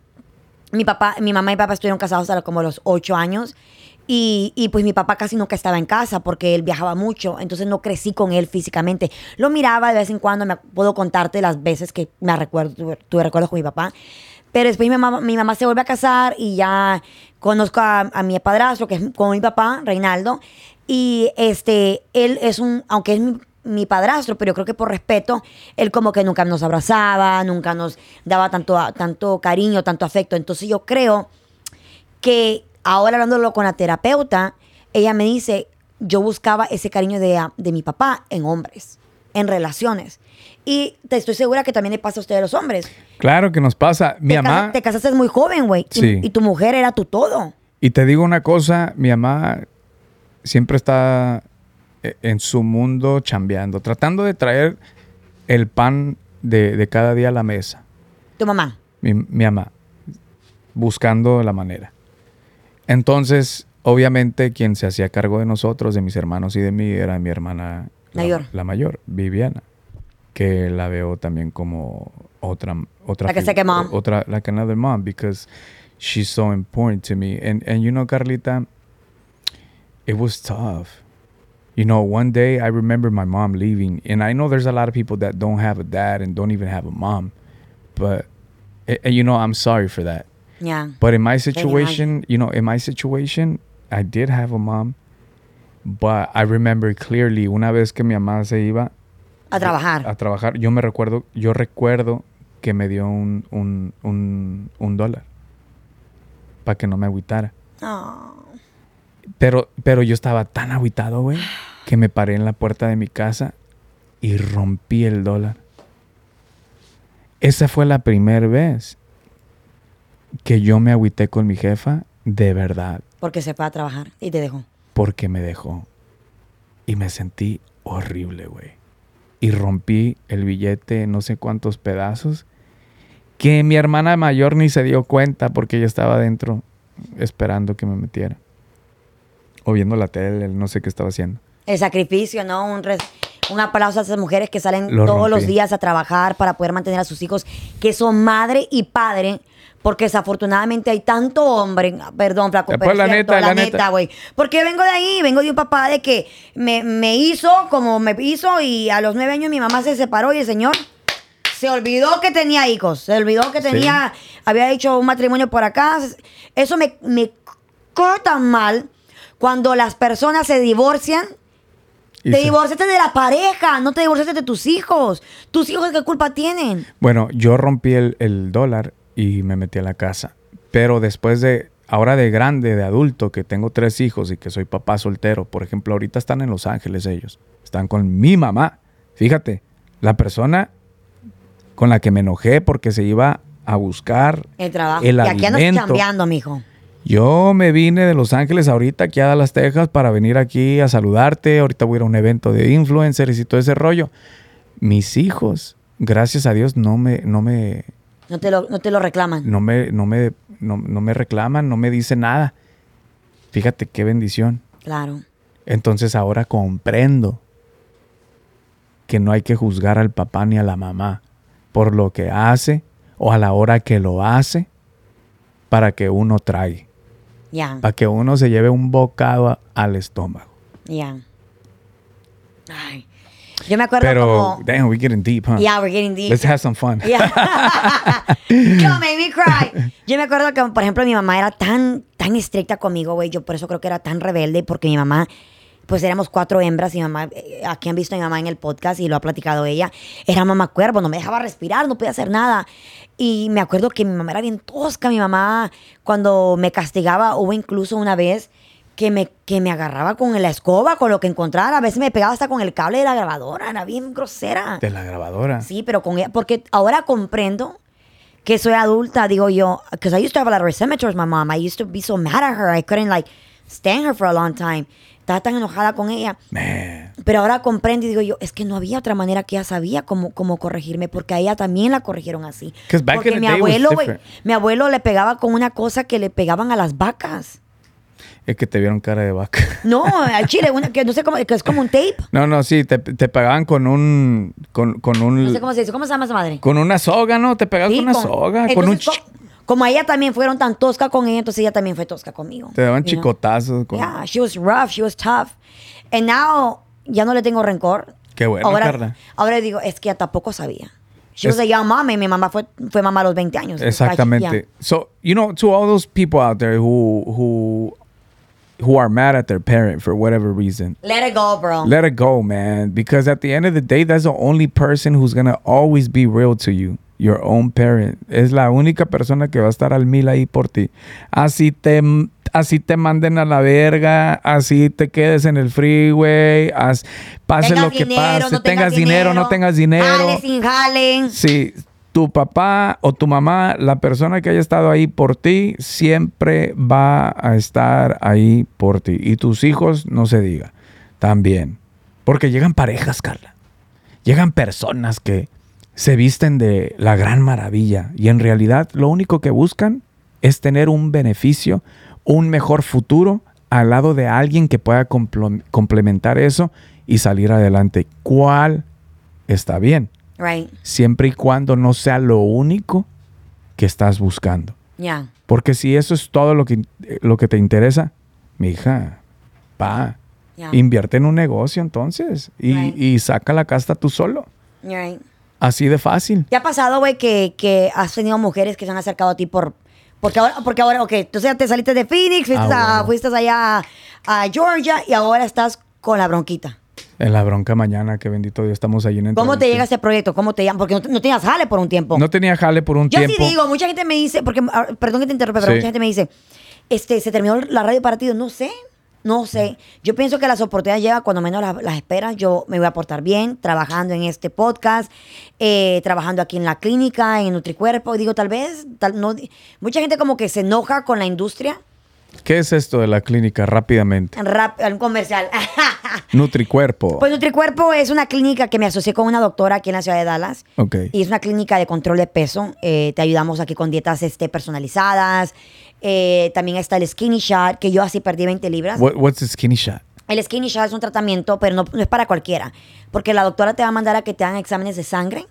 mi papá, mi mamá y papá estuvieron casados hasta como los ocho años. Y, pues mi papá casi nunca estaba en casa porque él viajaba mucho, entonces no crecí con él físicamente. Lo miraba de vez en cuando, me puedo contarte las veces que me recuerdo, tuve, recuerdos con mi papá. Pero después mi mamá, mi mamá se vuelve a casar y ya conozco a, a mi padrastro, que es con mi papá, Reinaldo. Y este, él es un, aunque es mi, mi padrastro, pero yo creo que por respeto, él como que nunca nos abrazaba, nunca nos daba tanto, tanto cariño, tanto afecto. Entonces yo creo que ahora hablándolo con la terapeuta, ella me dice, yo buscaba ese cariño de, de mi papá en hombres, en relaciones. Y te estoy segura que también le pasa a ustedes los hombres. Claro que nos pasa. Mi te, mamá, casa- te casaste muy joven, güey. Sí. Y, tu mujer era tu todo. y te digo una cosa, mi mamá siempre está eh, en su mundo chambeando, tratando de traer el pan de, de cada día a la mesa. Tu mamá. mi, mi mamá, buscando la manera. Entonces, obviamente, quien se hacía cargo de nosotros, de mis hermanos y de mí, era mi hermana la- Mayor. La, mayor, Viviana, que la veo también como otra, otra Like a mom. otra like another mom because she's so important to me and and you know Carlita it was tough you know one day I remember my mom leaving and I know there's a lot of people that don't have a dad and don't even have a mom but and, and you know I'm sorry for that Yeah. but in my situation, you know, in my situation, I did have a mom, but I remember clearly una vez que mi mamá se iba A trabajar. a trabajar, yo me recuerdo, yo recuerdo que me dio un, un, un, un dólar para que no me agüitara. Oh. Pero, pero yo estaba tan agüitado, güey, que me paré en la puerta de mi casa y rompí el dólar. Esa fue la primera vez que yo me agüité con mi jefa de verdad, Porque se fue a trabajar y te dejó. porque me dejó. Y me sentí horrible, güey. Y rompí el billete en no sé cuántos pedazos, que mi hermana mayor ni se dio cuenta porque ella estaba adentro esperando que me metiera. O viendo la tele, no sé qué estaba haciendo. El sacrificio, ¿no? Un, res- un aplauso a esas mujeres que salen Lo todos los días a trabajar para poder mantener a sus hijos, que son madre y padre. Porque desafortunadamente hay tanto hombre, perdón, flaco, pero la es cierto, neta, la la neta. güey. Porque vengo de ahí, vengo de un papá de que me, me hizo como me hizo y a los nueve años mi mamá se separó y el señor se olvidó que tenía hijos, se olvidó que Sí. tenía, había hecho un matrimonio por acá. Eso me, me corta mal cuando las personas se divorcian te se- divorciaste de la pareja, no te divorciaste de tus hijos. ¿Tus hijos qué culpa tienen? Bueno, yo rompí el, el dólar y me metí a la casa. Pero después de, ahora de grande, de adulto, que tengo tres hijos y que soy papá soltero, por ejemplo, ahorita están en Los Ángeles ellos. Están con mi mamá. Fíjate, la persona con la que me enojé porque se iba a buscar El trabajo. el y aquí andas alimento. chambeando, mijo. Yo me vine de Los Ángeles ahorita aquí a Dallas, Texas para venir aquí a saludarte. Ahorita voy a ir a un evento de influencers y todo ese rollo. Mis hijos, gracias a Dios, no me, no me, No te lo, no te lo reclaman. no me, no me, no, no me reclaman, no me dicen nada. Fíjate qué bendición. Claro. Entonces ahora comprendo que no hay que juzgar al papá ni a la mamá por lo que hace o a la hora que lo hace para que uno trague, Ya. para que uno se lleve un bocado a- al estómago. Ya. Ay. Yo me acuerdo Pero, como. damn, we're getting deep, huh? Yeah, we're getting deep. Let's have some fun. Yeah. Don't make me cry. Yo me acuerdo que, por ejemplo, mi mamá era tan, tan estricta conmigo, güey. Yo por eso creo que era tan rebelde, porque mi mamá, pues éramos cuatro hembras y mamá, eh, aquí han visto a mi mamá en el podcast y lo ha platicado ella, era mamá cuervo, no me dejaba respirar, no podía hacer nada. Y me acuerdo que mi mamá era bien tosca. Mi mamá, cuando me castigaba, hubo incluso una vez que me, que me agarraba con la escoba, con lo que encontrara. A veces me pegaba hasta con el cable de la grabadora. Era bien grosera. De la grabadora. Sí, pero con ella, porque ahora comprendo que soy adulta, digo yo, because I used to have a lot of resentment towards my mom. I used to be so mad at her. I couldn't like stand her for a long time. Estaba tan enojada con ella. Man. Pero ahora comprendo y digo yo, es que no había otra manera que ella sabía cómo, cómo corregirme, porque a ella también la corrigieron así. Porque mi abuelo, different. mi abuelo le pegaba con una cosa que le pegaban a las vacas. Es que te vieron cara de vaca. No, al chile, una, que no sé cómo, que es como un tape. No, no, sí, te, te pagaban con un, con, con un, No sé cómo se dice, ¿cómo se llama esa madre? con una soga, ¿no? Te pegaban Sí, con una soga, con un, como ella también fueron tan tosca con ella, entonces ella también fue tosca conmigo. te daban chicotazos. Con, Yeah, she was rough, she was tough. And now, ya no le tengo rencor. Qué bueno, ahora, Carla. Ahora digo, es que ella tampoco sabía. She was a young mom y mi mamá fue, fue mamá a los 20 años. Exactamente. Yeah. So, you know, to all those people out there who, who, who are mad at their parent for whatever reason, Let it go, bro. let it go, man. Because at the end of the day, that's the only person who's gonna always be real to you. Your own parent. Es la única persona que va a estar al mil ahí por ti. Así te, así te manden a la verga, así te quedes en el freeway, as, pase Tengas lo que dinero, pase, no tengas dinero, no tengas dinero. Jale sin. Sí, tu papá o tu mamá, la persona que haya estado ahí por ti, siempre va a estar ahí por ti. Y tus hijos, no se diga, también. Porque llegan parejas, Carla. Llegan personas que se visten de la gran maravilla y en realidad lo único que buscan es tener un beneficio, un mejor futuro al lado de alguien que pueda complementar eso y salir adelante. ¿Cuál está bien? Right. siempre y cuando no sea lo único que estás buscando. Ya. Porque si eso es todo lo que, lo que te interesa, mi hija, pa, invierte en un negocio entonces y, Right. y saca la casta tú solo. Right. Así de fácil. ¿Te ha pasado, güey, que, que has tenido mujeres que se han acercado a ti por... Porque ahora, porque ahora, ok, tú ya te saliste de Phoenix, fuiste, Ah, a- fuiste allá a Georgia y ahora estás con la bronquita. En la bronca mañana, que bendito Dios, estamos allí en ¿Cómo te llega este proyecto? ¿Cómo te llaman? Porque no, no tenías jale por un tiempo. No tenía jale por un Yo tiempo. sí digo, mucha gente me dice, porque, ah, perdón que te interrumpa, pero Sí. mucha gente me dice, este, se terminó la radio para ti. Yo, No sé, no sé. Yo pienso que las oportunidades llegan cuando menos las, las esperas. Yo me voy a portar bien, trabajando en este podcast, eh, trabajando aquí en la clínica, en Nutricuerpo. Y digo, tal vez, tal, no, mucha gente como que se enoja con la industria. ¿Qué es esto de la clínica rápidamente? En rap, un comercial. Nutricuerpo. pues Nutricuerpo es una clínica que me asocié con una doctora aquí en la ciudad de Dallas. ok. Y es una clínica de control de peso. Eh, te ayudamos aquí con dietas este, personalizadas. Eh, también está el Skinny Shot, que yo así perdí 20 libras. What- what's a skinny shot? El Skinny Shot es un tratamiento, pero no, no es para cualquiera. Porque la doctora te va a mandar a que te hagan exámenes de sangre.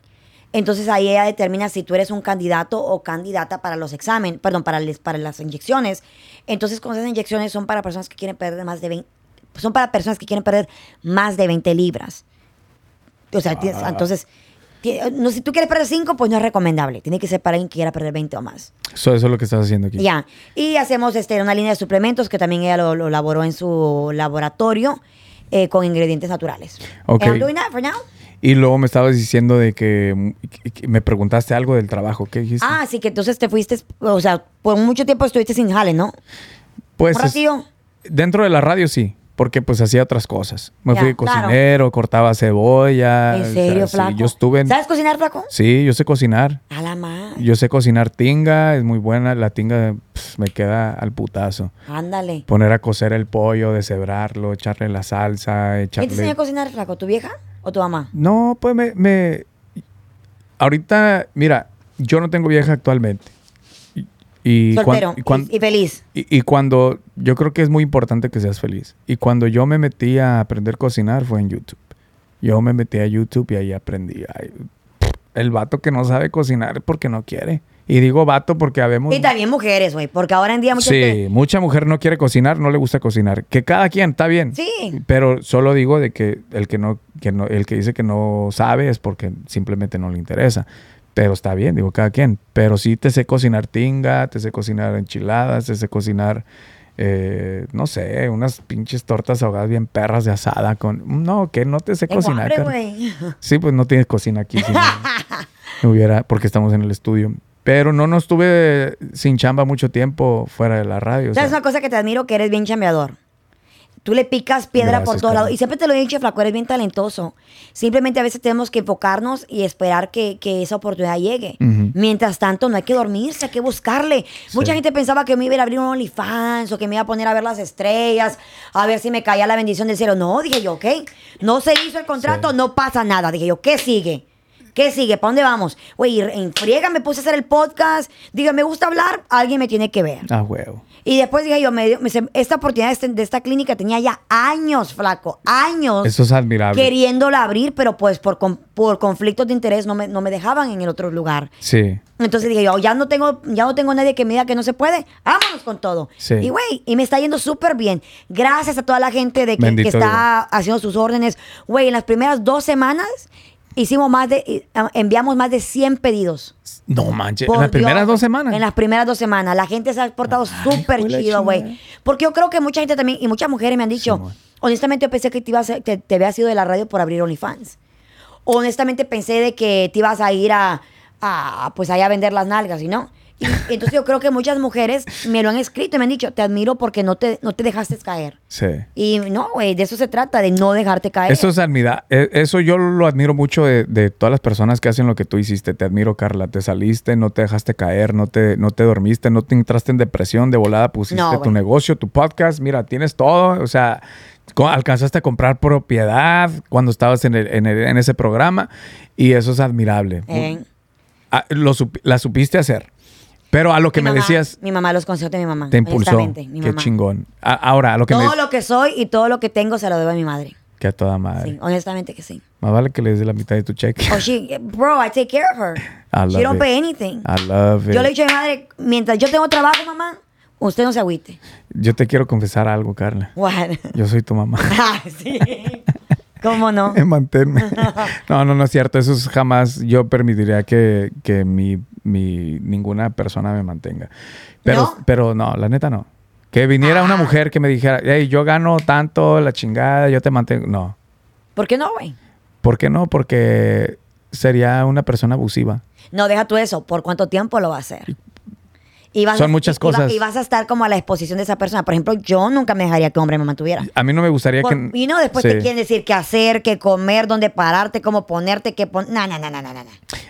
Entonces ahí ella determina si tú eres un candidato o candidata para los exámenes, perdón, para, les- para las inyecciones. Entonces con esas inyecciones son para personas que quieren perder más de 20, son para personas que quieren perder más de 20 libras. O sea, Ah. entonces, no, si tú quieres perder 5, pues no es recomendable. Tiene que ser para alguien que quiera perder 20 o más. So, eso es lo que estás haciendo aquí. Ya. Y hacemos este, una línea de suplementos que también ella lo, lo elaboró en su laboratorio eh, con ingredientes naturales. Ok. And I'm doing that for now. Y luego me estabas diciendo de que, me preguntaste algo del trabajo. ¿Qué dijiste? Ah, sí, que entonces te fuiste, o sea, por mucho tiempo estuviste sin jale, ¿no? pues un es- ratillo. dentro de la radio sí, porque pues hacía otras cosas. Me Ya, fui cocinero, cortaba cebolla. ¿En o sea, serio, sí, flaco? yo estuve en... ¿Sabes cocinar, flaco? Sí, yo sé cocinar. A la madre. Yo sé cocinar tinga, es muy buena. La tinga pf, me queda al putazo. Ándale. Poner a cocer el pollo, deshebrarlo, echarle la salsa, ¿Quién te enseñó echarle... a cocinar, flaco? ¿Tu vieja o tu mamá? No, pues me, me- Ahorita, mira, yo no tengo vieja actualmente. Y, y cuan- Soltero y cuan- y, y feliz. y- y cuando... Yo creo que es muy importante que seas feliz. Y cuando yo me metí a aprender a cocinar fue en YouTube. Yo me metí a YouTube y ahí aprendí. Ay, el vato que no sabe cocinar es porque no quiere. Y digo vato porque habemos... Y también mujeres, güey, porque ahora en día muchas Sí, mucha mujer no quiere cocinar, no le gusta cocinar. Que cada quien está bien. Sí. Pero solo digo de que el que no, que no, el que dice que no sabe es porque simplemente no le interesa. Pero está bien, digo, cada quien. Pero sí te sé cocinar tinga, te sé cocinar enchiladas, te sé cocinar, eh, no sé, unas pinches tortas ahogadas bien perras de asada con. No, que no te sé Tengo cocinar. hambre. Sí, pues no tienes cocina aquí. si no, no hubiera, porque estamos en el estudio. Pero no, no estuve sin chamba mucho tiempo fuera de la radio. o ¿Sabes sea, una cosa que te admiro? Que eres bien chambeador. Tú le picas piedra Gracias, por todos lados. Y siempre te lo he dicho, Flaco, eres bien talentoso. Simplemente a veces tenemos que enfocarnos y esperar que, que esa oportunidad llegue. Mientras tanto, no hay que dormirse, hay que buscarle. Mucha gente pensaba que me iba a ir a abrir un OnlyFans o que me iba a poner a ver las estrellas, a ver si me caía la bendición del cielo. No, dije yo, ok. No se hizo el contrato, Sí. no pasa nada. Dije yo, ¿qué sigue? ¿Qué sigue? ¿Para dónde vamos? Güey, en friega me puse a hacer el podcast. Diga, me gusta hablar, alguien me tiene que ver. Ah, huevo. Y después dije yo, me me esta oportunidad de, este- de esta clínica tenía ya años, flaco, años Eso es admirable. queriéndola abrir, pero pues por, por conflictos de interés no me, no me dejaban en el otro lugar. Sí. Entonces dije yo, ya no tengo, ya no tengo nadie que me diga que no se puede. Vámonos con todo. Sí. Y güey, y me está yendo súper bien. Gracias a toda la gente de que está haciendo sus órdenes. Güey, en las primeras dos semanas hicimos más de, eh, enviamos más de 100 pedidos. No manches. En las primeras dos semanas. En las primeras dos semanas. La gente se ha portado súper chido, güey. Porque yo creo que mucha gente también, y muchas mujeres me han dicho, honestamente yo pensé que te, ibas a- te, te habías ido de la radio por abrir OnlyFans. Honestamente pensé de que te ibas a ir a, a, pues allá a vender las nalgas, ¿y no? Y, entonces yo creo que muchas mujeres me lo han escrito y me han dicho, te admiro porque no te, no te dejaste caer. Sí. Y no, güey, de eso se trata, de no dejarte caer. Eso es admira eh, Eso yo lo admiro mucho de, de todas las personas que hacen lo que tú hiciste. Te admiro, Carla. Te saliste, no te dejaste caer, no te, no te dormiste, no te entraste en depresión, de volada pusiste No, tu negocio, tu podcast. Mira, tienes todo. O sea, alcanzaste a comprar propiedad cuando estabas en, el- en, el- en ese programa y eso es admirable. Eh, Ah, lo la supiste hacer. Pero a lo que mi me mamá- decías, Mi mamá, los consejos de mi mamá. te impulsó. mi Qué mamá. chingón. A- ahora, a lo que me Todo lo que soy y todo lo que tengo se lo debo a mi madre. Que a toda madre. Sí, honestamente que sí. Más vale que le des la mitad de tu cheque. Oh, she, bro, I take care of her. I She love don't it. pay anything. I love it. Yo le he dicho a mi madre, mientras yo tengo trabajo, mamá, usted no se agüite. Yo te quiero confesar algo, Carla. What? Yo soy tu mamá. Ah, sí. ¿Cómo no? Manténme. No, no, no es cierto. Eso es jamás yo permitiría que, que mi, mi- ninguna persona me mantenga. Pero ¿No? pero no, la neta no. Que viniera una Ah. mujer que me dijera, hey, yo gano tanto, la chingada, yo te mantengo. No. ¿Por qué no, güey? ¿Por qué no? Porque sería una persona abusiva. No, deja tú eso. ¿Por cuánto tiempo lo va a hacer? Y vas Son a- muchas y- cosas. Y vas a estar como a la exposición de esa persona. Por ejemplo, yo nunca me dejaría que un hombre me mantuviera. A mí no me gustaría Por- que... y no, después Sí. te quieren decir qué hacer, qué comer, dónde pararte, cómo ponerte, qué pon... No, no, no, no, no.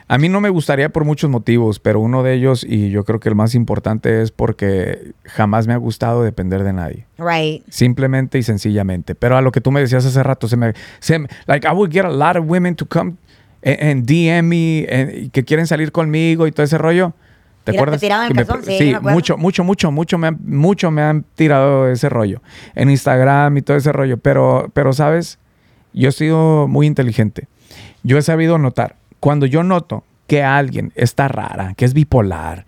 A mí no me gustaría por muchos motivos, pero uno de ellos, y yo creo que el más importante es porque jamás me ha gustado depender de nadie. Right. Simplemente y sencillamente. Pero a lo que tú me decías hace rato, se me, se me- like I would get a lot of women to come and, and DM me and- y que quieren salir conmigo y todo ese rollo. ¿Te acuerdas? te me- calzón, sí, me acuerdo. mucho, mucho, mucho, mucho me, han, mucho me han tirado ese rollo en Instagram y todo ese rollo. Pero, pero sabes, yo he sido muy inteligente. Yo he sabido notar cuando yo noto que alguien está rara, que es bipolar,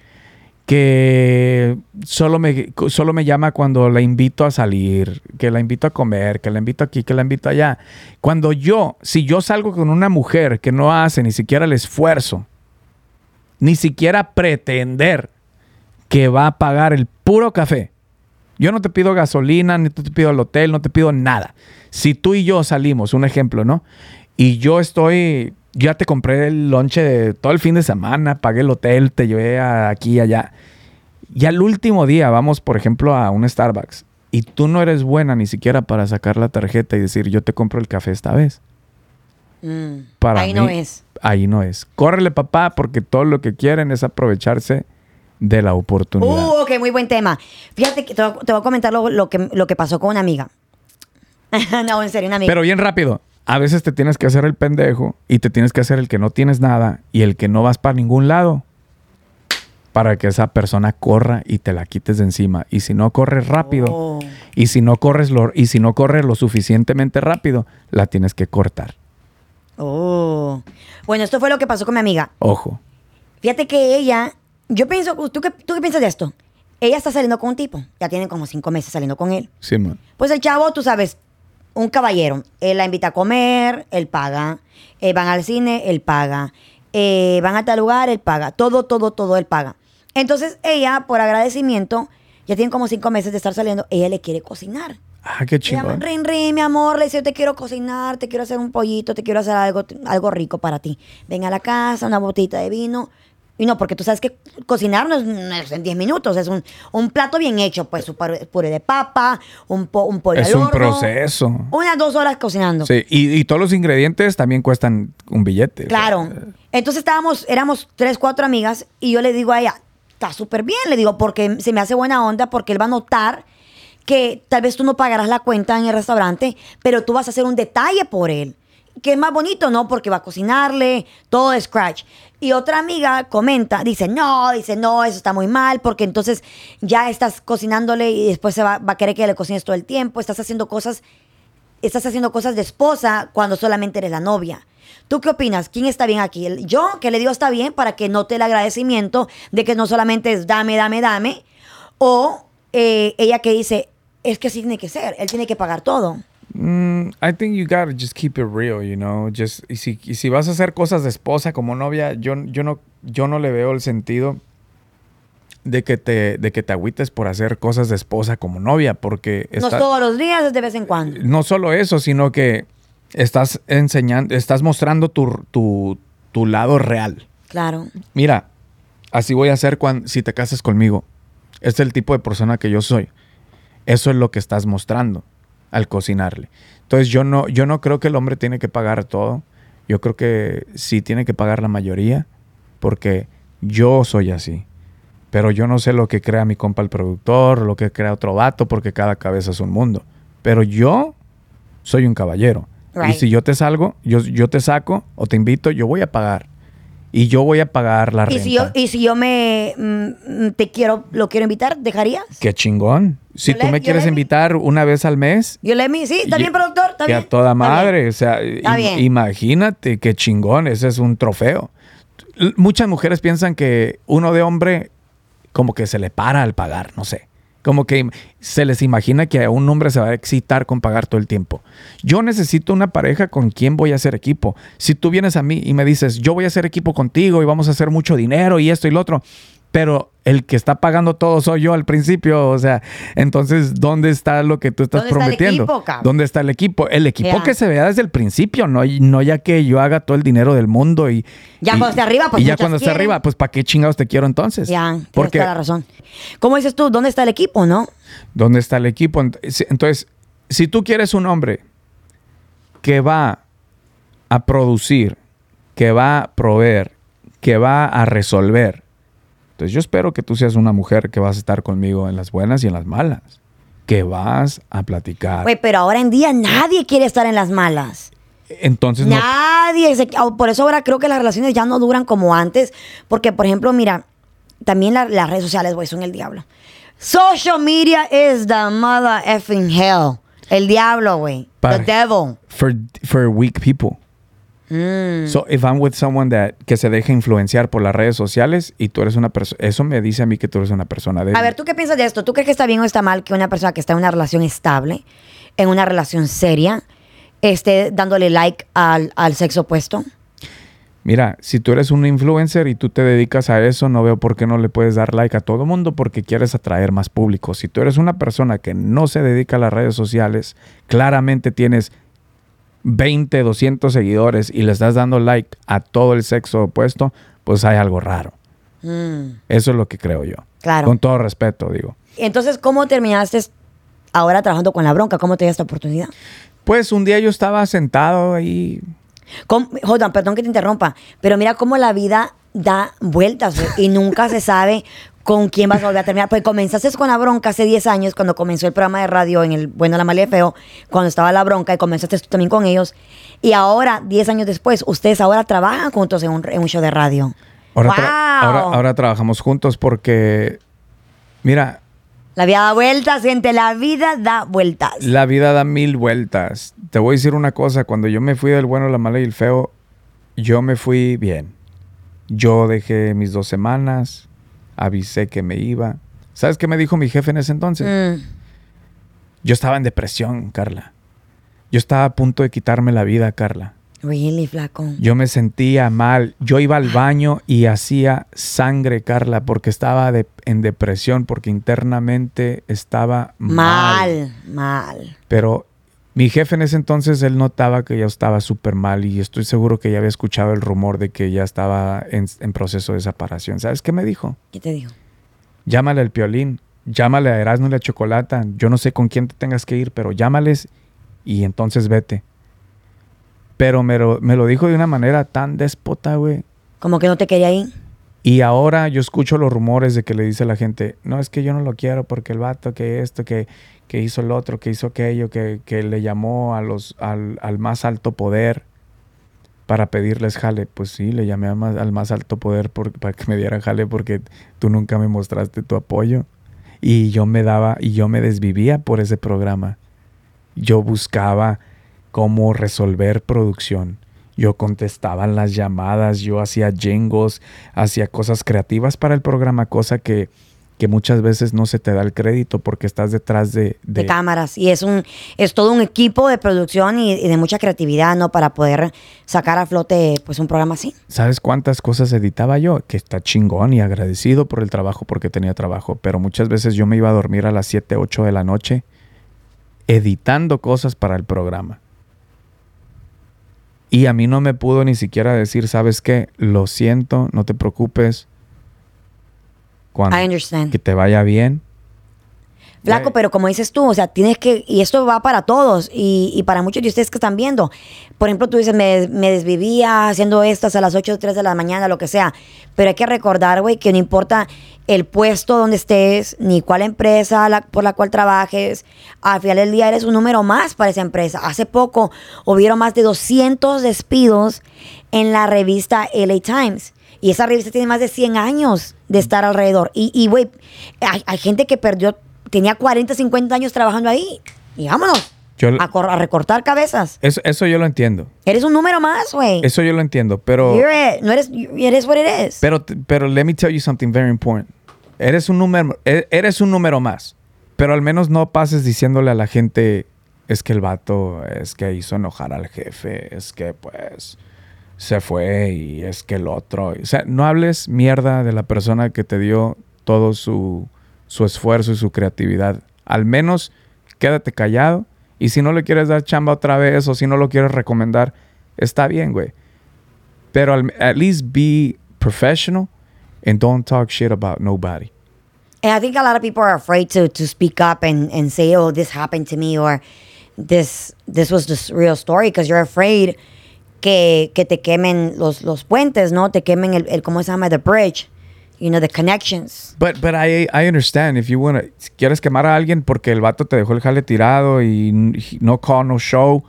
que solo me, solo me llama cuando la invito a salir, que la invito a comer, que la invito aquí, que la invito allá. Cuando yo, si yo salgo con una mujer que no hace ni siquiera el esfuerzo, ni siquiera pretender que va a pagar el puro café, yo no te pido gasolina, ni te pido el hotel, no te pido nada. Si tú y yo salimos, un ejemplo, ¿no? Y yo estoy, ya te compré el lonche de todo el fin de semana, pagué el hotel, te llevé aquí y allá. Y al último día vamos, por ejemplo, a un Starbucks y tú no eres buena ni siquiera para sacar la tarjeta y decir, yo te compro el café esta vez. Mm. Para Ahí no es. Ahí no es. Córrele, papá, porque todo lo que quieren es aprovecharse de la oportunidad. Uh, ok, muy buen tema. Fíjate que te, voy- te voy a comentar lo, lo que, lo que pasó con una amiga. no, en serio, una amiga. Pero bien rápido. A veces te tienes que hacer el pendejo y te tienes que hacer el que no tienes nada y el que no vas para ningún lado para que esa persona corra y te la quites de encima. Y si no corres rápido Oh. y si no corres lo, y si no corres lo suficientemente rápido, la tienes que cortar. Oh. Bueno, esto fue lo que pasó con mi amiga. Ojo. Fíjate que ella, yo pienso, ¿tú qué, ¿tú qué piensas de esto? Ella está saliendo con un tipo, ya tienen como cinco meses saliendo con él. Simón. Pues el chavo, tú sabes, un caballero, él la invita a comer, él paga, Eh, van al cine, él paga, Eh, van a tal lugar, él paga, todo, todo, todo, él paga. Entonces ella, por agradecimiento, ya tienen como cinco meses de estar saliendo, ella le quiere cocinar. Ah, qué chingón. Rin, rin, mi amor, le dice, yo te quiero cocinar, te quiero hacer un pollito, te quiero hacer algo, algo rico para ti. Ven a la casa, una botita de vino. Y no, porque tú sabes que cocinar no es, no es en 10 minutos, es un, un plato bien hecho, pues su puré de papa, un, po- un pollo Es al un horno. proceso. Unas dos horas cocinando. Sí, y, y todos los ingredientes también cuestan un billete. Claro. Entonces estábamos, éramos tres, cuatro amigas y yo le digo a ella, está súper bien, le digo, porque se me hace buena onda, porque él va a notar que tal vez tú no pagarás la cuenta en el restaurante, pero tú vas a hacer un detalle por él. Que es más bonito, ¿no? Porque va a cocinarle, todo de scratch. Y otra amiga comenta, dice, no, dice, no, eso está muy mal, porque entonces ya estás cocinándole y después se va, va a querer que le cocines todo el tiempo, estás haciendo cosas estás haciendo cosas de esposa cuando solamente eres la novia. ¿Tú qué opinas? ¿Quién está bien aquí? Yo, que le digo está bien para que note el agradecimiento de que no solamente es dame, dame, dame, o eh, ella que dice, es que así tiene que ser, él tiene que pagar todo. Mm, I think you gotta just keep it real, you know. Just, y, si, y si vas a hacer cosas de esposa como novia, yo, yo, no, yo no le veo el sentido de que, te, de que te agüites por hacer cosas de esposa como novia, porque No está- es todos los días, es de vez en cuando. no solo eso, sino que estás enseñando, estás mostrando tu, tu, tu lado real. Claro. Mira, así voy a hacer cuando, si te casas conmigo. Este es el tipo de persona que yo soy. Eso es lo que estás mostrando al cocinarle. Entonces yo no, yo no creo que el hombre tiene que pagar todo. Yo creo que sí tiene que pagar la mayoría porque yo soy así. Pero yo no sé lo que crea mi compa el productor, lo que crea otro vato, porque cada cabeza es un mundo. Pero yo soy un caballero. Y si yo te salgo, yo, yo te saco o te invito, yo voy a pagar. Y yo voy a pagar la Y renta. si yo, y si yo me mm, te quiero, lo quiero invitar, ¿dejarías? Qué chingón. Si Yo tú le- me quieres invitar una vez al mes, Yo le mi, sí, está bien, productor, está bien. a toda madre. O sea, im- imagínate qué chingón. Ese es un trofeo. Muchas mujeres piensan que uno de hombre como que se le para al pagar, no sé. Como que se les imagina que a un hombre se va a excitar con pagar todo el tiempo. Yo necesito una pareja con quien voy a hacer equipo. Si tú vienes a mí y me dices, yo voy a hacer equipo contigo y vamos a hacer mucho dinero y esto y lo otro, pero el que está pagando todo soy yo al principio, o sea, entonces, ¿dónde está lo que tú estás ¿Dónde está el prometiendo? equipo? ¿Dónde está el equipo? El equipo que se vea desde el principio, no, no ya que yo haga todo el dinero del mundo y... Ya y- cuando esté arriba, pues Y ya cuando esté arriba, pues ¿para qué chingados te quiero entonces? Ya, tienes Porque toda la razón. ¿Cómo dices tú? ¿Dónde está el equipo, no? ¿dónde está el equipo? Entonces, si tú quieres un hombre que va a producir, que va a proveer, que va a resolver, entonces yo espero que tú seas una mujer que vas a estar conmigo en las buenas y en las malas, que vas a platicar. Güey, pero ahora en día nadie quiere estar en las malas. Entonces no, Nadie. se- oh, por eso ahora creo que las relaciones ya no duran como antes. Porque, por ejemplo, mira, también la- las redes sociales, güey, son el diablo. Social media is the mother effing hell. El diablo, güey. The devil. for for weak people. Mm. So if I'm with someone that que se deja influenciar por las redes sociales y tú eres una persona, eso me dice a mí que tú eres una persona débil. A ver, ¿tú qué piensas de esto? ¿Tú crees que está bien o está mal que una persona que está en una relación estable, en una relación seria, esté dándole like al, al sexo opuesto? Mira, si tú eres un influencer y tú te dedicas a eso, no veo por qué no le puedes dar like a todo mundo porque quieres atraer más público. Si tú eres una persona que no se dedica a las redes sociales, claramente tienes 20, 200 seguidores y le estás dando like a todo el sexo opuesto, pues hay algo raro. Mm, Eso es lo que creo yo. Claro. Con todo respeto, digo. Entonces, ¿cómo terminaste ahora trabajando con la bronca? ¿Cómo te dio esta oportunidad? Pues un día yo estaba sentado ahí. ¿Cómo- Hold on, perdón que te interrumpa, pero mira cómo la vida da vueltas y nunca se sabe con quién vas a volver a terminar. Pues comenzaste con la bronca hace 10 años, cuando comenzó el programa de radio en el Bueno, la Mala y el Feo, cuando estaba la bronca y comenzaste tú también con ellos. Y ahora, 10 años después, ustedes ahora trabajan juntos en un, en un show de radio. Ahora, tra- ¡Wow! ahora, ahora trabajamos juntos porque, mira, La vida da vueltas, gente, la vida da vueltas. la vida da mil vueltas. Te voy a decir una cosa, cuando yo me fui del bueno, la mala y el feo, yo me fui bien. Yo dejé mis dos semanas, avisé que me iba. ¿Sabes qué me dijo mi jefe en ese entonces? Mm. Yo estaba en depresión, Carla. Yo estaba a punto de quitarme la vida, Carla. Really, flaco. Yo me sentía mal. Yo iba al baño y hacía sangre, Carla, porque estaba de- en depresión, porque internamente estaba mal. Mal, mal. Pero mi jefe en ese entonces, él notaba que yo estaba súper mal y estoy seguro que ya había escuchado el rumor de que ya estaba en, en proceso de separación. ¿Sabes qué me dijo? ¿Qué te digo? Llámale al Piolín, llámale a Erasmo y la Chocolata. Yo no sé con quién te tengas que ir, pero llámales y entonces vete. Pero me lo, me lo dijo de una manera tan déspota, güey. Como que no te quería ir. Y ahora yo escucho los rumores de que le dice a la gente, no, es que yo no lo quiero porque el vato que esto, que, que hizo el otro, que hizo aquello, que, que le llamó a los, al, al más alto poder para pedirles jale. Pues sí, le llamé al más alto poder para que me dieran jale porque tú nunca me mostraste tu apoyo. Y yo me daba, y yo me desvivía por ese programa. Yo buscaba cómo resolver producción. Yo contestaba las llamadas, yo hacía jingles, hacía cosas creativas para el programa, cosa que, que muchas veces no se te da el crédito porque estás detrás de... de cámaras y es un es todo un equipo de producción y, y de mucha creatividad no para poder sacar a flote pues un programa así ¿Sabes cuántas cosas editaba yo? Que está chingón y agradecido por el trabajo porque tenía trabajo, pero muchas veces yo me iba a dormir a las 7, 8 de la noche editando cosas para el programa. Y a mí no me pudo ni siquiera decir, ¿sabes qué? Lo siento, no te preocupes. Cuando I understand que te vaya bien. Flaco, Yeah. pero como dices tú, o sea, tienes que, y esto va para todos, y, y para muchos de ustedes que están viendo. Por ejemplo, tú dices, me, me desvivía haciendo esto hasta las 8 o 3 de la mañana, lo que sea. Pero hay que recordar, güey, que no importa el puesto donde estés, ni cuál empresa la- por la cual trabajes, al final del día eres un número más para esa empresa. Hace poco hubieron más de 200 despidos en la revista LA Times. Y esa revista tiene más de 100 años de estar alrededor. Y, y, güey, hay, hay gente que perdió, tenía 40, 50 años trabajando ahí. Y vámonos. Yo- a, a recortar cabezas. Eso, eso yo lo entiendo. Eres un número más, güey. Eso yo lo entiendo, pero... It. No eres, eres what is. Pero, pero let me tell you something very important. Eres un número, e- eres un número más. Pero al menos no pases diciéndole a la gente, es que el vato es que hizo enojar al jefe, es que pues se fue y es que el otro. O sea, no hables mierda de la persona que te dio todo su, su esfuerzo y su creatividad. Al menos quédate callado. Y si no le quieres dar chamba otra vez o si no lo quieres recomendar, está bien, güey. Pero al, at least be professional and don't talk shit about nobody. And I think a lot of people are afraid to to speak up and, and say, "Oh, this happened to me," or "This this was the real story," because you're afraid que, que te quemen los, los puentes, ¿no? Te quemen el, el cómo se llama the bridge, you know, the connections. But, but I, I understand if you wanna, si quieres quemar a alguien porque el vato te dejó el jale tirado y no call, no show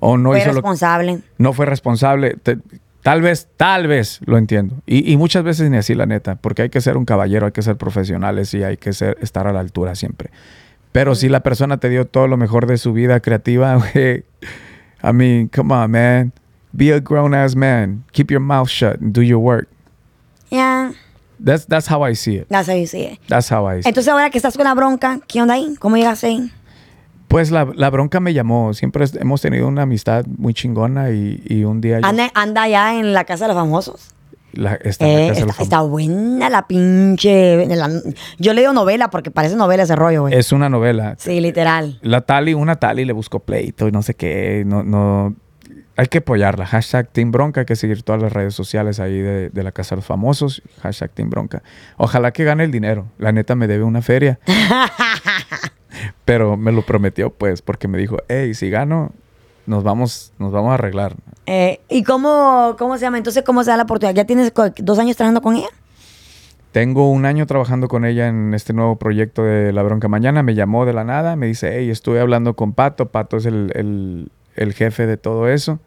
o no Fue hizo lo responsable. no fue responsable. te- tal vez, tal vez lo entiendo. Y, y muchas veces ni así, la neta, porque hay que ser un caballero, hay que ser profesionales y hay que ser, estar a la altura siempre. Pero si la persona te dio todo lo mejor de su vida creativa, güey, I mean, come on, man. Be a grown ass man. Keep your mouth shut and do your work. Yeah, That's, that's how I see it. that's how you see it. That's how I see it. Entonces ahora que estás con la bronca, ¿qué onda ahí? ¿Cómo llegaste ahí? Pues la, la bronca me llamó. Siempre hemos tenido una amistad muy chingona y, y un día yo- Anda, anda ya en la casa de los famosos. la- Eh, está, los está buena la pinche. la- yo leo novela porque parece novela ese rollo, güey. Es una novela. Sí, literal. La Tali, una Tali le buscó pleito y no sé qué. No, no. Hay que apoyarla. Hashtag Team Bronca. Hay que seguir todas las redes sociales ahí de, de la Casa de los Famosos. Hashtag Team Bronca. Ojalá que gane el dinero. La neta me debe una feria. Pero me lo prometió, pues, porque me dijo, hey, si gano, nos vamos, nos vamos a arreglar. Eh, ¿Y cómo, cómo se llama? Entonces, ¿cómo se da la oportunidad? ¿Ya tienes dos años trabajando con ella? Tengo un año trabajando con ella en este nuevo proyecto de La Bronca Mañana. Me llamó de la nada, me dice, hey, estuve hablando con Pato. Pato es el, el- el jefe de todo eso.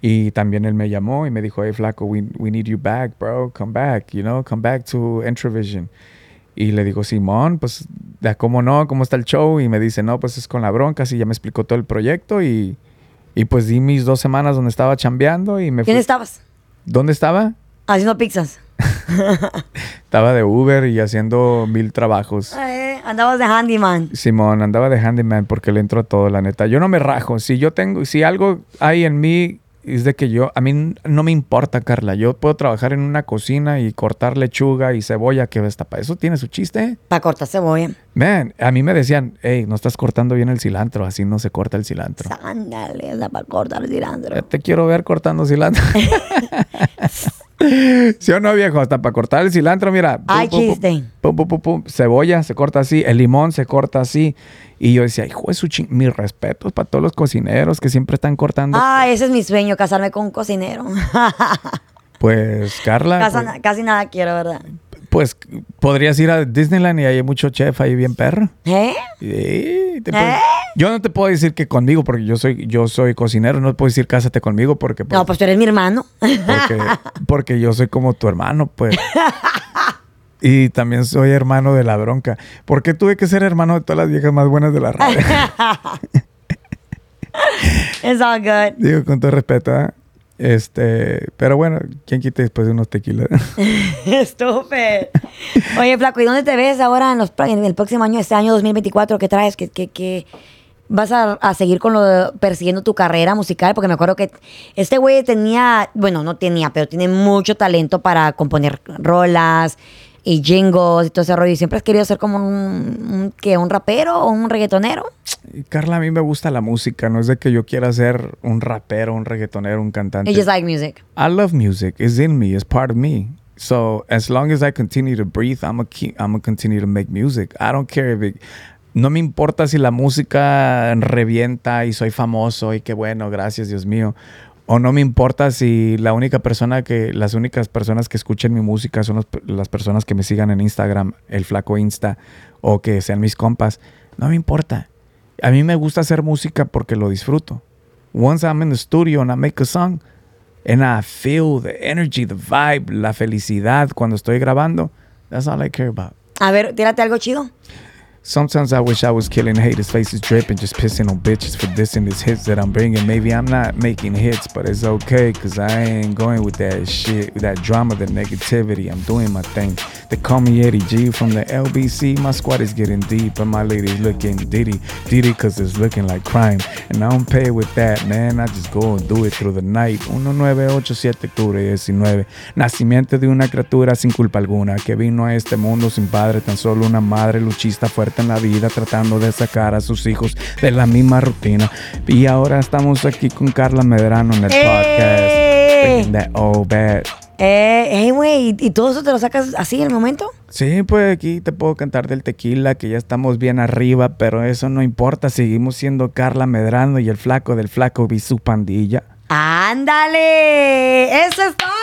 Y también él me llamó y me dijo, hey, flaco, we, we need you back, bro. Come back, you know, come back to Entravision. Y le digo, Simón, pues, ¿cómo no? ¿Cómo está el show? Y me dice, no, pues es con La Bronca. Así ya me explicó todo el proyecto y, y pues di mis dos semanas donde estaba chambeando y me fui. ¿Quién estabas? ¿Dónde estaba? Haciendo pizzas. Estaba de Uber y haciendo mil trabajos. Eh, andabas de handyman. Simón, andaba de handyman porque le entro a todo, la neta. Yo no me rajo. Si yo tengo, si algo hay en mí, es de que yo, a mí no me importa, Carla. Yo puedo trabajar en una cocina y cortar lechuga y cebolla que está para eso tiene su chiste. Para cortar cebolla. Man, a mí me decían, hey, no estás cortando bien el cilantro, así no se corta el cilantro. Ándale, para cortar el cilantro. Ya te quiero ver cortando cilantro. ¿Sí o no, viejo? Hasta para cortar el cilantro, mira. Ay, chiste. pum, pum, pum, pum. Cebolla se corta así, el limón se corta así. Y yo decía, hijo de su ching... Mis respetos para todos los cocineros que siempre están cortando. Ah, ese es mi sueño, casarme con un cocinero. Pues, Carla, pues, casi nada quiero, ¿verdad? Pues, podrías ir a Disneyland y hay mucho chef ahí bien perro. ¿Eh? Sí, te ¿Eh? Yo no te puedo decir que conmigo, porque yo soy, yo soy cocinero. No te puedo decir cásate conmigo porque... pues, No, pues tú eres mi hermano. Porque, porque yo soy como tu hermano, pues. Y también soy hermano de la bronca. ¿Por qué tuve que ser hermano de todas las viejas más buenas de la radio? It's all good. Digo, con todo respeto, ¿eh? Este, pero bueno, ¿quién quita después de unos tequilas? Estúpido. Oye, Flaco, ¿y dónde te ves ahora en, los, el próximo año, este año 2024? ¿Qué traes? ¿Qué, qué, qué- vas a, a seguir con lo persiguiendo tu carrera musical? Porque me acuerdo que este güey tenía, bueno, no tenía, pero tiene mucho talento para componer rolas y jingles y todo ese rollo. Y siempre has querido ser como un, un, ¿qué, un rapero o un reggaetonero. Y Carla, a mí me gusta la música. No es de que yo quiera ser un rapero, un reggaetonero, un cantante. You just like music. I love music. It's in me. It's part of me. So as long as I continue to breathe, I'm keep, I'm gonna continue to make music. I don't care if it. no me importa si la música revienta y soy famoso y qué bueno, gracias Dios mío. O no me importa si la única persona que, las únicas personas que escuchen mi música son las personas que me sigan en Instagram, el flaco Insta, o que sean mis compas. No me importa. A mí me gusta hacer música porque lo disfruto. Once I'm in the studio and I make a song, and I feel the energy, the vibe, la felicidad cuando estoy grabando, that's all I care about. A ver, tírate algo chido. Sometimes I wish I was killing haters, faces dripping, just pissing on bitches for dissing these hits that I'm bringing. Maybe I'm not making hits, but it's okay, cause I ain't going with that shit, with that drama, the negativity. I'm doing my thing. They call me Eddie G from the LBC. My squad is getting deep, and my lady's looking diddy, diddy, cause it's looking like crime. And I don't pay with that, man. I just go and do it through the night. 1987 octubre 19. Nacimiento de una criatura sin culpa alguna, que vino a este mundo sin padre, tan solo una madre luchista fuerte en la vida, tratando de sacar a sus hijos de la misma rutina. Y ahora estamos aquí con Carla Medrano en el ¡Eh! podcast. Bad. Eh, eh, güey, ¿y, y todo eso te lo sacas así en el momento? Sí, pues aquí te puedo cantar del tequila, que ya estamos bien arriba, pero eso no importa. Seguimos siendo Carla Medrano y el flaco del flaco y su pandilla. ¡Ándale! ¡Eso es todo!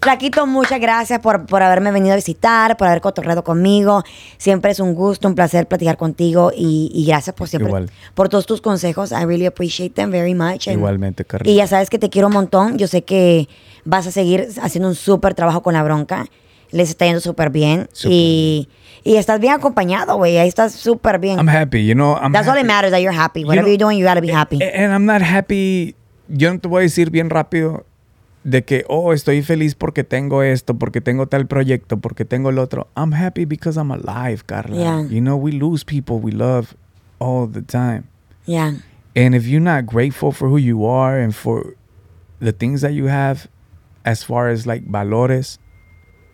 Flaquito, muchas gracias por, por haberme venido a visitar, por haber cotorreado conmigo. Siempre es un gusto, un placer platicar contigo y, y gracias por siempre, Igual. por todos tus consejos. I really appreciate them very much. And- Igualmente, Carla. Y ya sabes que te quiero un montón. Yo sé que vas a seguir haciendo un súper trabajo con la bronca. Les está yendo súper bien. Súper Y, y estás bien acompañado, güey. Ahí estás súper bien. I'm happy, you know. I'm That's all that happy. matters, that you're happy. Whatever you're doing, you gotta be happy. A- And I'm not happy. Yo no te voy a decir bien rápido de que, oh, estoy feliz porque tengo esto, porque tengo tal proyecto, porque tengo el otro. I'm happy because I'm alive, Carla. Yeah. You know, we lose people we love all the time. Yeah. And if you're not grateful for who you are and for the things that you have, as far as like valores,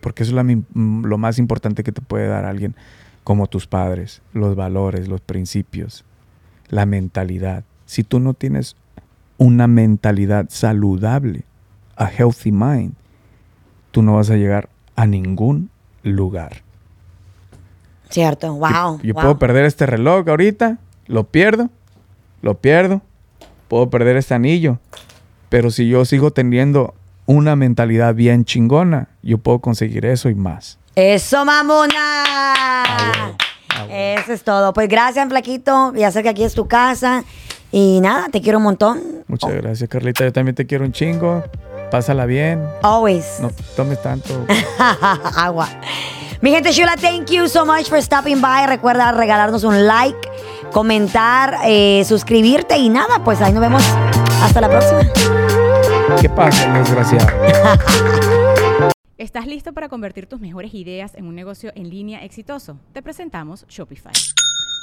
porque eso es mi- mm, lo más importante que te puede dar alguien como tus padres, los valores, los principios, la mentalidad. Si tú no tienes una mentalidad saludable, a healthy mind, tú no vas a llegar a ningún lugar. Cierto. Wow. Yo wow. puedo perder este reloj ahorita, lo pierdo, lo pierdo, puedo perder este anillo, pero si yo sigo teniendo una mentalidad bien chingona, yo puedo conseguir eso y más. Eso, mamona. Ah, bueno. Eso es todo. Pues gracias, Flaquito. Ya sé que aquí es tu casa. Y nada, te quiero un montón. Muchas gracias, Carlita. Yo también te quiero un chingo. Pásala bien. Always. No tomes tanto. Agua. Mi gente chula, thank you so much for stopping by. Recuerda regalarnos un like, comentar, eh, suscribirte y nada, pues ahí nos vemos. Hasta la próxima. ¿Qué pasa, desgraciado? ¿Estás listo para convertir tus mejores ideas en un negocio en línea exitoso? Te presentamos Shopify.